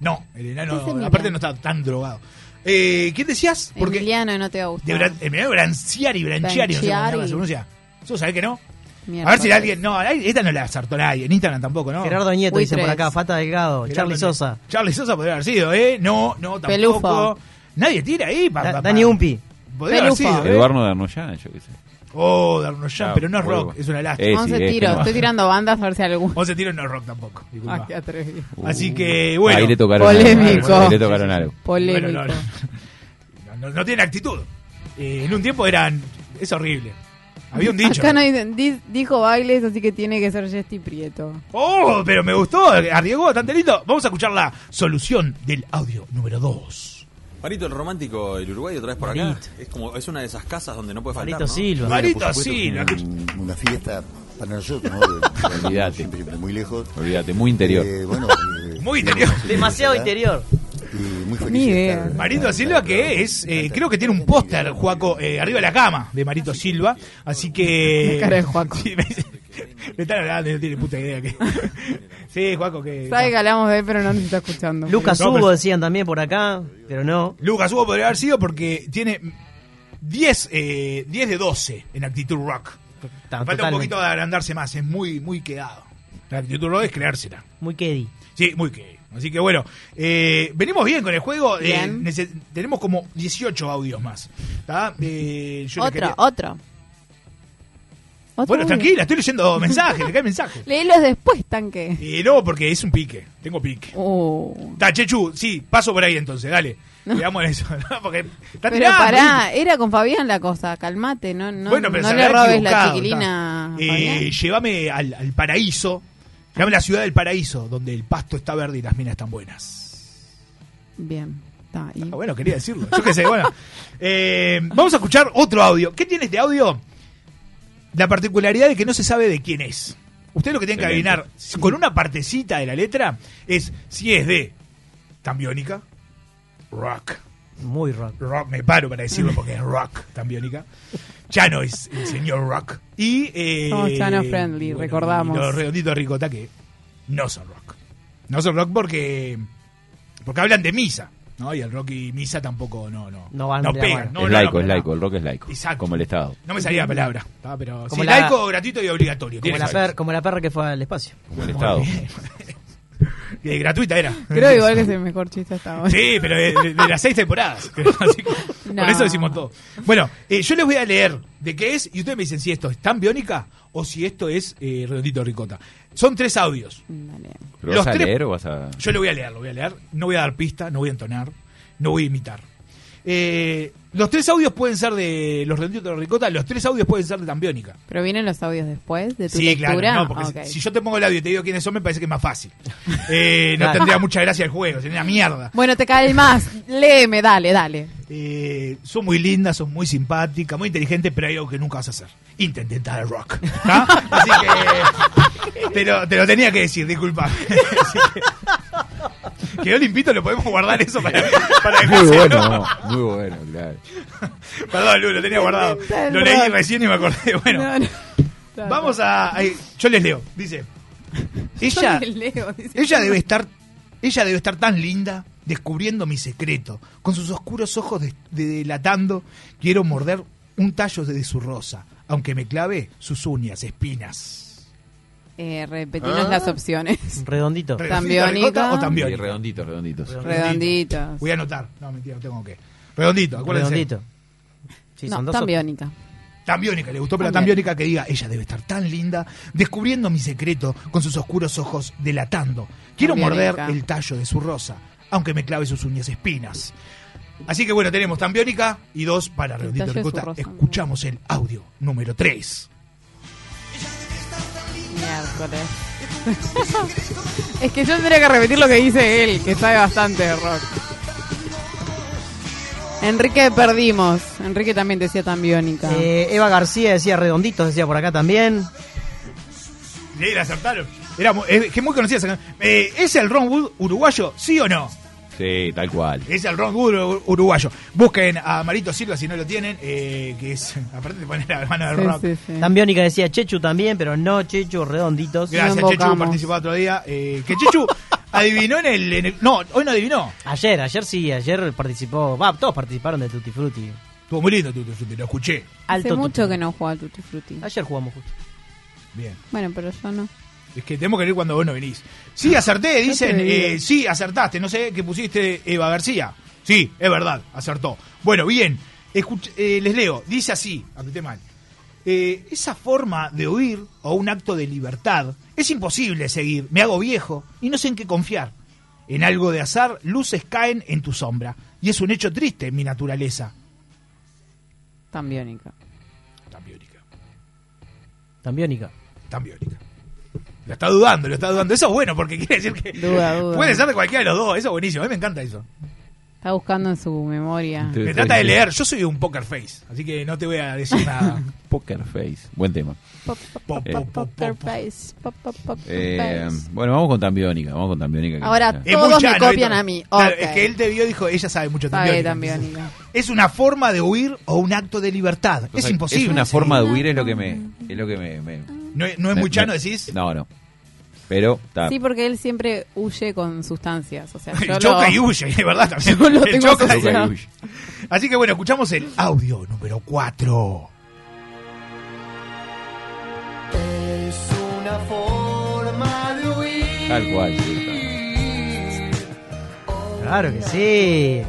No, el enano, ¿Qué es Emiliano? aparte no está tan drogado. Eh, ¿Quién decías? Porque Emiliano no te va a gustar. de Bran- Emiliano Branciari, Branciari, no sé cómo se Branciari. se pronuncia. ¿Tú sabés que no? Mierda. A ver si alguien. No, esta no la acertó nadie. En Instagram tampoco, ¿no? Gerardo Nieto dice por acá, Fata Delgado, Gerardo Charlie Nieto. Sosa, Charlie Sosa podría haber sido, ¿eh? No, no, tampoco. Pelufo. Nadie tira ahí. Pa, Da- pa- Dani pa- Umpi. Podría haber Pelufo. sido, ¿eh? Eduardo de Arnoyan, yo qué sé. Oh, Darnoyan, Ah, pero no es rock, es una lástima. Eh, sí, 11 es que tiros. no. Estoy tirando bandas a ver si algún. 11 tiros no es rock tampoco. Ah, qué atrevido. Así que, bueno. Ahí le tocaron Polémico. algo. Ahí le tocaron algo. Polémico. Bueno, no, no, no, no tiene actitud. Eh, en un tiempo eran. Es horrible. Había un dicho. Acá no dicen, di- dijo bailes, así que tiene que ser Jesti Prieto. Oh, pero me gustó. Arriesgó bastante lindo. Vamos a escuchar la solución del audio número 2. Marito el romántico, el Uruguay otra vez por acá. Marito. Es como es una de esas casas donde no puede faltar. Marito ¿no? Silva. Marito Por supuesto Silva. un- una fiesta para nosotros, ¿no? De- <laughs> Olvídate. Siempre, siempre muy lejos. Olvídate, muy interior. Eh, bueno, eh, Muy interior. Demasiado interior. Y muy feliz Ni de idea. estar- Marito Silva, que es, eh, creo que tiene un póster, Juaco, eh, arriba de la cama de Marito Silva. Así que. La cara de Juaco. <laughs> Sí, me, <laughs> me están hablando, no tiene puta idea. Que... <laughs> sí, Juaco, que. Sabe que hablamos de él, pero no nos está escuchando. Lucas No, Hugo pero- decían también por acá, pero no. Lucas Hugo podría haber sido porque tiene 10, eh, 10 de 12 en actitud rock. Ta- Falta un poquito de agrandarse más, es muy, muy quedado. La actitud rock es creársela. Muy Kedi. Sí, muy que. Así que bueno, eh, venimos bien con el juego. eh, tenemos como 18 audios más. ¿tá? Eh, yo le Otro, quería- otro. Otro Bueno, tranquila, estoy leyendo <laughs> mensajes, le caen mensajes. Léelos después, tanque. Y no, porque es un pique. Tengo pique. Oh. Chechu, sí, paso por ahí entonces, dale. Veamos eso, <laughs> ¿no? Porque está Pero tirando, pará, era con Fabián la cosa, calmate, no, no, Bueno, pero no le robes la chiquilina. Eh, llévame al, al paraíso. Llévame a la ciudad del paraíso, donde el pasto está verde y las minas están buenas. Bien, Ah, bueno, quería decirlo. Yo qué sé, bueno. <laughs> Eh, vamos a escuchar otro audio. ¿Qué tiene este audio? La particularidad de que no se sabe de quién es. Usted lo que tiene que adivinar con una partecita de la letra es si es de Tambiónica, rock. Muy rock. Rock, me paro para decirlo porque es rock, Tambiónica. Chano es el señor rock. Y. Eh, Somos Chano friendly, bueno, recordamos. y los redonditos de ricota que no son rock. No son rock porque. Porque hablan de misa. ¿No? Y el rock y misa tampoco no, no, No van de la pegan. mano. No, es no, laico, no, es laico, el rock es laico. Exacto. Como el Estado. No me salía la palabra, ¿tá? pero Como sí, la- laico, gratuito y obligatorio. Como tiene la, que ser. per- como la perra que fue al espacio. Como el Estado. <laughs> Eh, gratuita era. Creo igual que es el mejor chiste hasta ahora. Sí, pero de, de- de las seis temporadas. <laughs> Así que No. Con eso decimos todo. Bueno, eh, yo les voy a leer de qué es y ustedes me dicen si esto es tan biónica o si esto es eh, redondito de ricota. Son tres audios. ¿Pero Los vas a tres- leer o vas a.? Yo lo voy a leer, lo voy a leer. No voy a dar pista, no voy a entonar, no voy a imitar. Eh, los tres audios pueden ser de los redonditos de ricota, los tres audios pueden ser de tan biónica. Pero vienen los audios después de tu Sí, claro, lectura. no, porque si- yo te pongo el audio y te digo quiénes son, me parece que es más fácil. <laughs> Eh, no Claro. tendría mucha gracia el juego, sería una mierda. Bueno, te cae más. Léeme, dale, dale. Eh, son muy lindas, son muy simpáticas, muy inteligentes, pero hay algo que nunca vas a hacer. Intentar el rock. ¿tá? Así que te lo, te lo tenía que decir, disculpa. Así que- Quedó limpito, lo podemos guardar eso para, para Muy dejárselo. bueno, muy bueno, claro. Perdón, Lu, lo tenía guardado. Lo leí recién y me acordé. Bueno, No, no. vamos a. ahí, yo les leo. Dice: Ella, Yo le leo, dice. ella debe estar. Ella debe estar tan linda descubriendo mi secreto. Con sus oscuros ojos de, de- delatando, quiero morder un tallo de su rosa, aunque me clave sus uñas, espinas. Eh, repetinos Ah. las opciones. Redondito. ¿Redondito ricota o Tambiónica. Sí, redonditos, redonditos. Redonditos. Voy a anotar. No, mentira, no tengo que. Redondito, acuérdense. Redondito. Sí, No, son dos tan op- biónica. Tan biónica, le gustó, pero Tan tan biónica que diga, ella debe estar tan linda, descubriendo mi secreto con sus oscuros ojos delatando. Quiero morder el tallo de su rosa, aunque me clave sus uñas espinas. Así que bueno, tenemos tan biónica y dos para Redondito Ricota. Escuchamos el audio número 3. Miércoles. <laughs> es que yo tendría que repetir lo que dice él, que sabe bastante de rock. Enrique perdimos. Enrique también decía tan biónica. Eh, Eva García decía redonditos, decía por acá también. Sí, la acertaron. Era es que muy conocida esa eh, ¿Es el Ron Wood uruguayo? ¿Sí o no? Sí, tal cual. Es el Ron Wood uruguayo. Busquen a Marito Silva si no lo tienen, eh, que es, <laughs> aparte de poner la mano del Sí, rock. sí, sí. Tan biónica decía Chechu también, pero no Chechu, redonditos. Gracias, Lo Chechu, participó otro día. Eh, que Chechu <laughs> adivinó en el, en el- No, hoy no adivinó. Ayer, ayer sí, ayer participó. Va, todos participaron de Tutti Frutti. Estuvo muy lindo Tutti Frutti, lo escuché. Hace Alto mucho Tutti. que no juega al Tutti Frutti. Ayer jugamos justo. Bien. Bueno, pero yo no. Es que tenemos que ir cuando vos no venís. Sí, acerté, dicen. eh, sí, acertaste. No sé qué pusiste Eva García. Sí, es verdad, acertó. Bueno, bien. Escuch- eh, les leo. Dice así, apreté mal. Eh, esa forma de huir o un acto de libertad es imposible seguir. Me hago viejo y no sé en qué confiar. En algo de azar, luces caen en tu sombra. Y es un hecho triste en mi naturaleza. Tan biónica. Tan biónica. Tan biónica. Tan biónica. Lo está dudando, lo está dudando. Eso es bueno porque <laughs> quiere decir que Duda, duda. puede ser de cualquiera de los dos. Eso es buenísimo. A mí me encanta eso. Está buscando en su memoria. Me trata de leer. Yo soy un poker face, así que no te voy a decir <laughs> nada. Poker Face. Buen tema. Pop, pop, pop, pop, poker face. Pop, pop, pop, face. bueno, vamos con Tambiónica. Vamos con Tambiónica. Ahora, Todos me copian a mí. Claro. Es que él te vio y dijo, ella sabe mucho Sabe también. tan biónica. Es una forma de huir o un acto de libertad. O es imposible. Es una forma de huir, es lo que me. Es lo que me. me- No, es- no es me- muy chano, me- decís. No, no. Pero, está. Sí, porque él siempre huye con sustancias. O sea, <laughs> yo choca lo- y huye, es verdad también. <laughs> Yo lo Él tengo choca y-. Uy, Así que bueno, escuchamos el audio número 4. Es una forma de huir. Tal cual, sí. Claro que sí.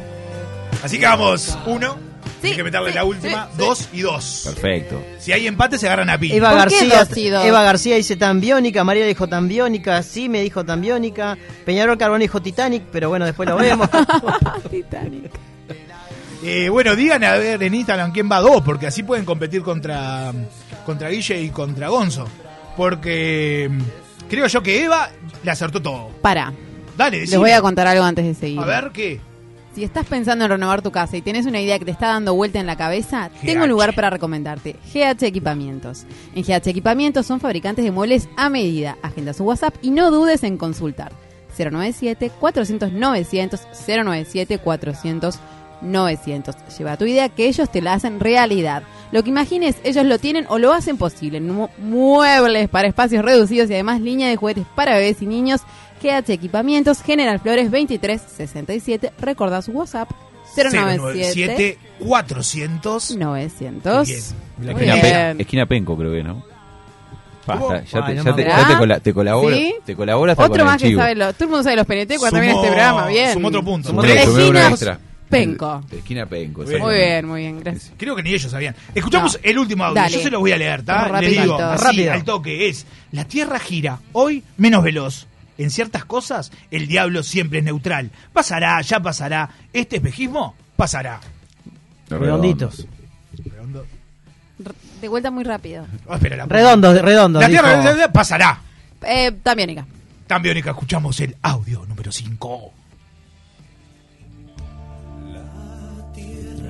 Así que vamos, uno. Sí, Hay que meterle sí, la última, sí, dos y dos. Perfecto. Si hay empate, se agarran a pi. Eva ¿Por qué García, dos y dos? Eva García dice tan biónica, María dijo tan biónica, sí me dijo tan biónica, Peñarol Carbón dijo Titanic, pero bueno, después lo <laughs> vemos. <laughs> Titanic. Eh, bueno, digan a ver en Instagram quién va a dos, porque así pueden competir contra, contra Guille y contra Gonzo. Porque mm, creo yo que Eva le acertó todo. Para. Dale, Les decime. voy a contar algo antes de seguir. A ver, ¿qué? Si estás pensando en renovar tu casa y tienes una idea que te está dando vuelta en la cabeza, tengo un lugar para recomendarte. GH Equipamientos. En GH Equipamientos son fabricantes de muebles a medida. Agenda su WhatsApp y no dudes en consultar. 097-400-900, 097-400-900. Lleva tu idea que ellos te la hacen realidad. Lo que imagines, ellos lo tienen o lo hacen posible. Mu- Muebles para espacios reducidos y además línea de juguetes para bebés y niños. GH Equipamientos, General Flores 2367. Recordá su WhatsApp. 097 400 900. Bien. Muy Esquina, bien. Esquina Penco, creo que, ¿no? Basta, ya te, no ya te, ya te cola- te colabora, ¿Sí? te colabora hasta Otro con más el que sabe lo, todo el mundo sabe los PNT cuando Sumo- este programa, bien. sumo otro punto. Sumó Tres. Esquina extra. Penco. De esquina Penco, Muy bien. Muy bien, muy bien, gracias. Creo que ni ellos sabían. Escuchamos No. el último audio. Dale. Yo se los voy a leer, ¿está? Le digo, así, Rápido. al toque. Es, la Tierra gira, hoy menos veloz. En ciertas cosas, el diablo siempre es neutral. Pasará, ya pasará. Este espejismo pasará. Redonditos. Redondo. De vuelta muy rápido. Oh, espera, la- Redondos, redondos. La Tierra dijo. pasará. Eh, también, Ica. Tan biónica, escuchamos el audio número 5.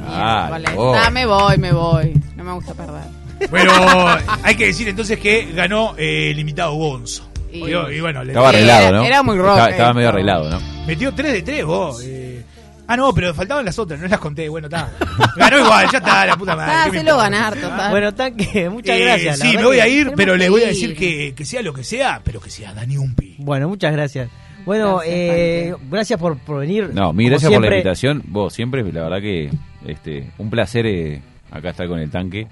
Ah, Vale, ah, me voy, me voy. No me gusta perder. Bueno, hay que decir entonces que ganó eh, el invitado Gonzo. Y- Y, y bueno, le Estaba arreglado, ¿no? era muy rock Estaba, estaba medio esto. arreglado, ¿no? metió 3 de 3 vos. eh. Ah, no, pero faltaban las otras, no las conté. Bueno, está. Ganó igual, ya está, la puta madre. Ah, ¿qué se lo ganar, total. Bueno, tanque, muchas Eh, gracias. sí, me voy a ir, pero le voy a ir. decir que, que sea lo que sea, pero que sea Dani Umpi. Bueno, muchas gracias. Bueno, Gracias, eh, gracias por, por venir. No, mi gracias por la invitación. Vos siempre, la verdad que este un placer eh, acá estar con el tanque.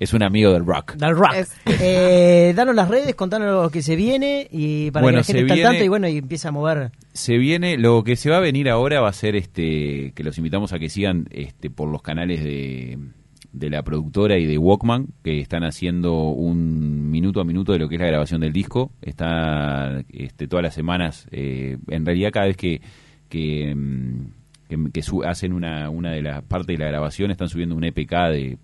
Es un amigo del rock. Del rock. Es- <laughs> Eh, danos las redes, contanos lo que se viene y para Bueno, que la gente esté al tanto y bueno, y empiece a mover. Se viene, lo que se va a venir ahora va a ser este que los invitamos a que sigan este por los canales de, de la productora y de Walkman, que están haciendo un minuto a minuto de lo que es la grabación del disco. Está este, todas las semanas, eh, en realidad cada vez que, que, mm, que- que su- hacen una, una de las partes de la grabación, están subiendo un EPK de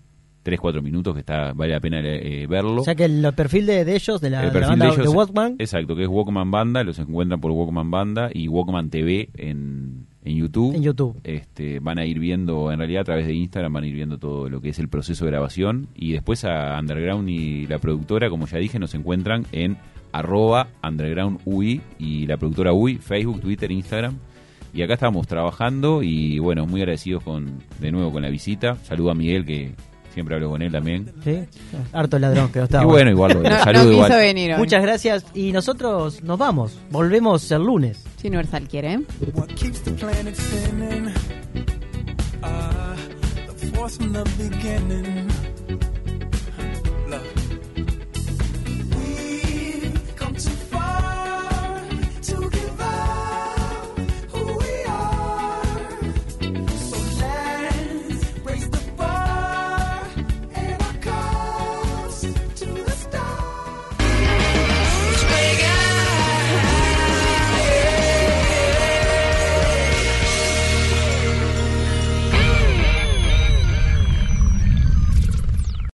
3-4 minutos que está vale la pena eh, verlo. O sea que el perfil de, de ellos, de la, El la banda de de, Walkman, Exacto, que es Walkman Banda, los encuentran por Walkman Banda y Walkman TV en, en YouTube. en YouTube. Este, van a ir viendo, en realidad a través de Instagram van a ir viendo todo lo que es el proceso de grabación y después a Underground y la productora, como ya dije, nos encuentran en arroba Underground UI y la productora UI, Facebook, Twitter, Instagram. Y acá estamos trabajando y bueno, muy agradecidos con de nuevo con la visita. Saludo a Miguel que siempre hablo con él también. ¿sí? Harto ladrón que no estaba. Y bueno, igual lo, <laughs> No, saludo no quiso igual. venir hoy. Muchas gracias y nosotros nos vamos. Volvemos el lunes. Si Universal quiere, ¿eh? What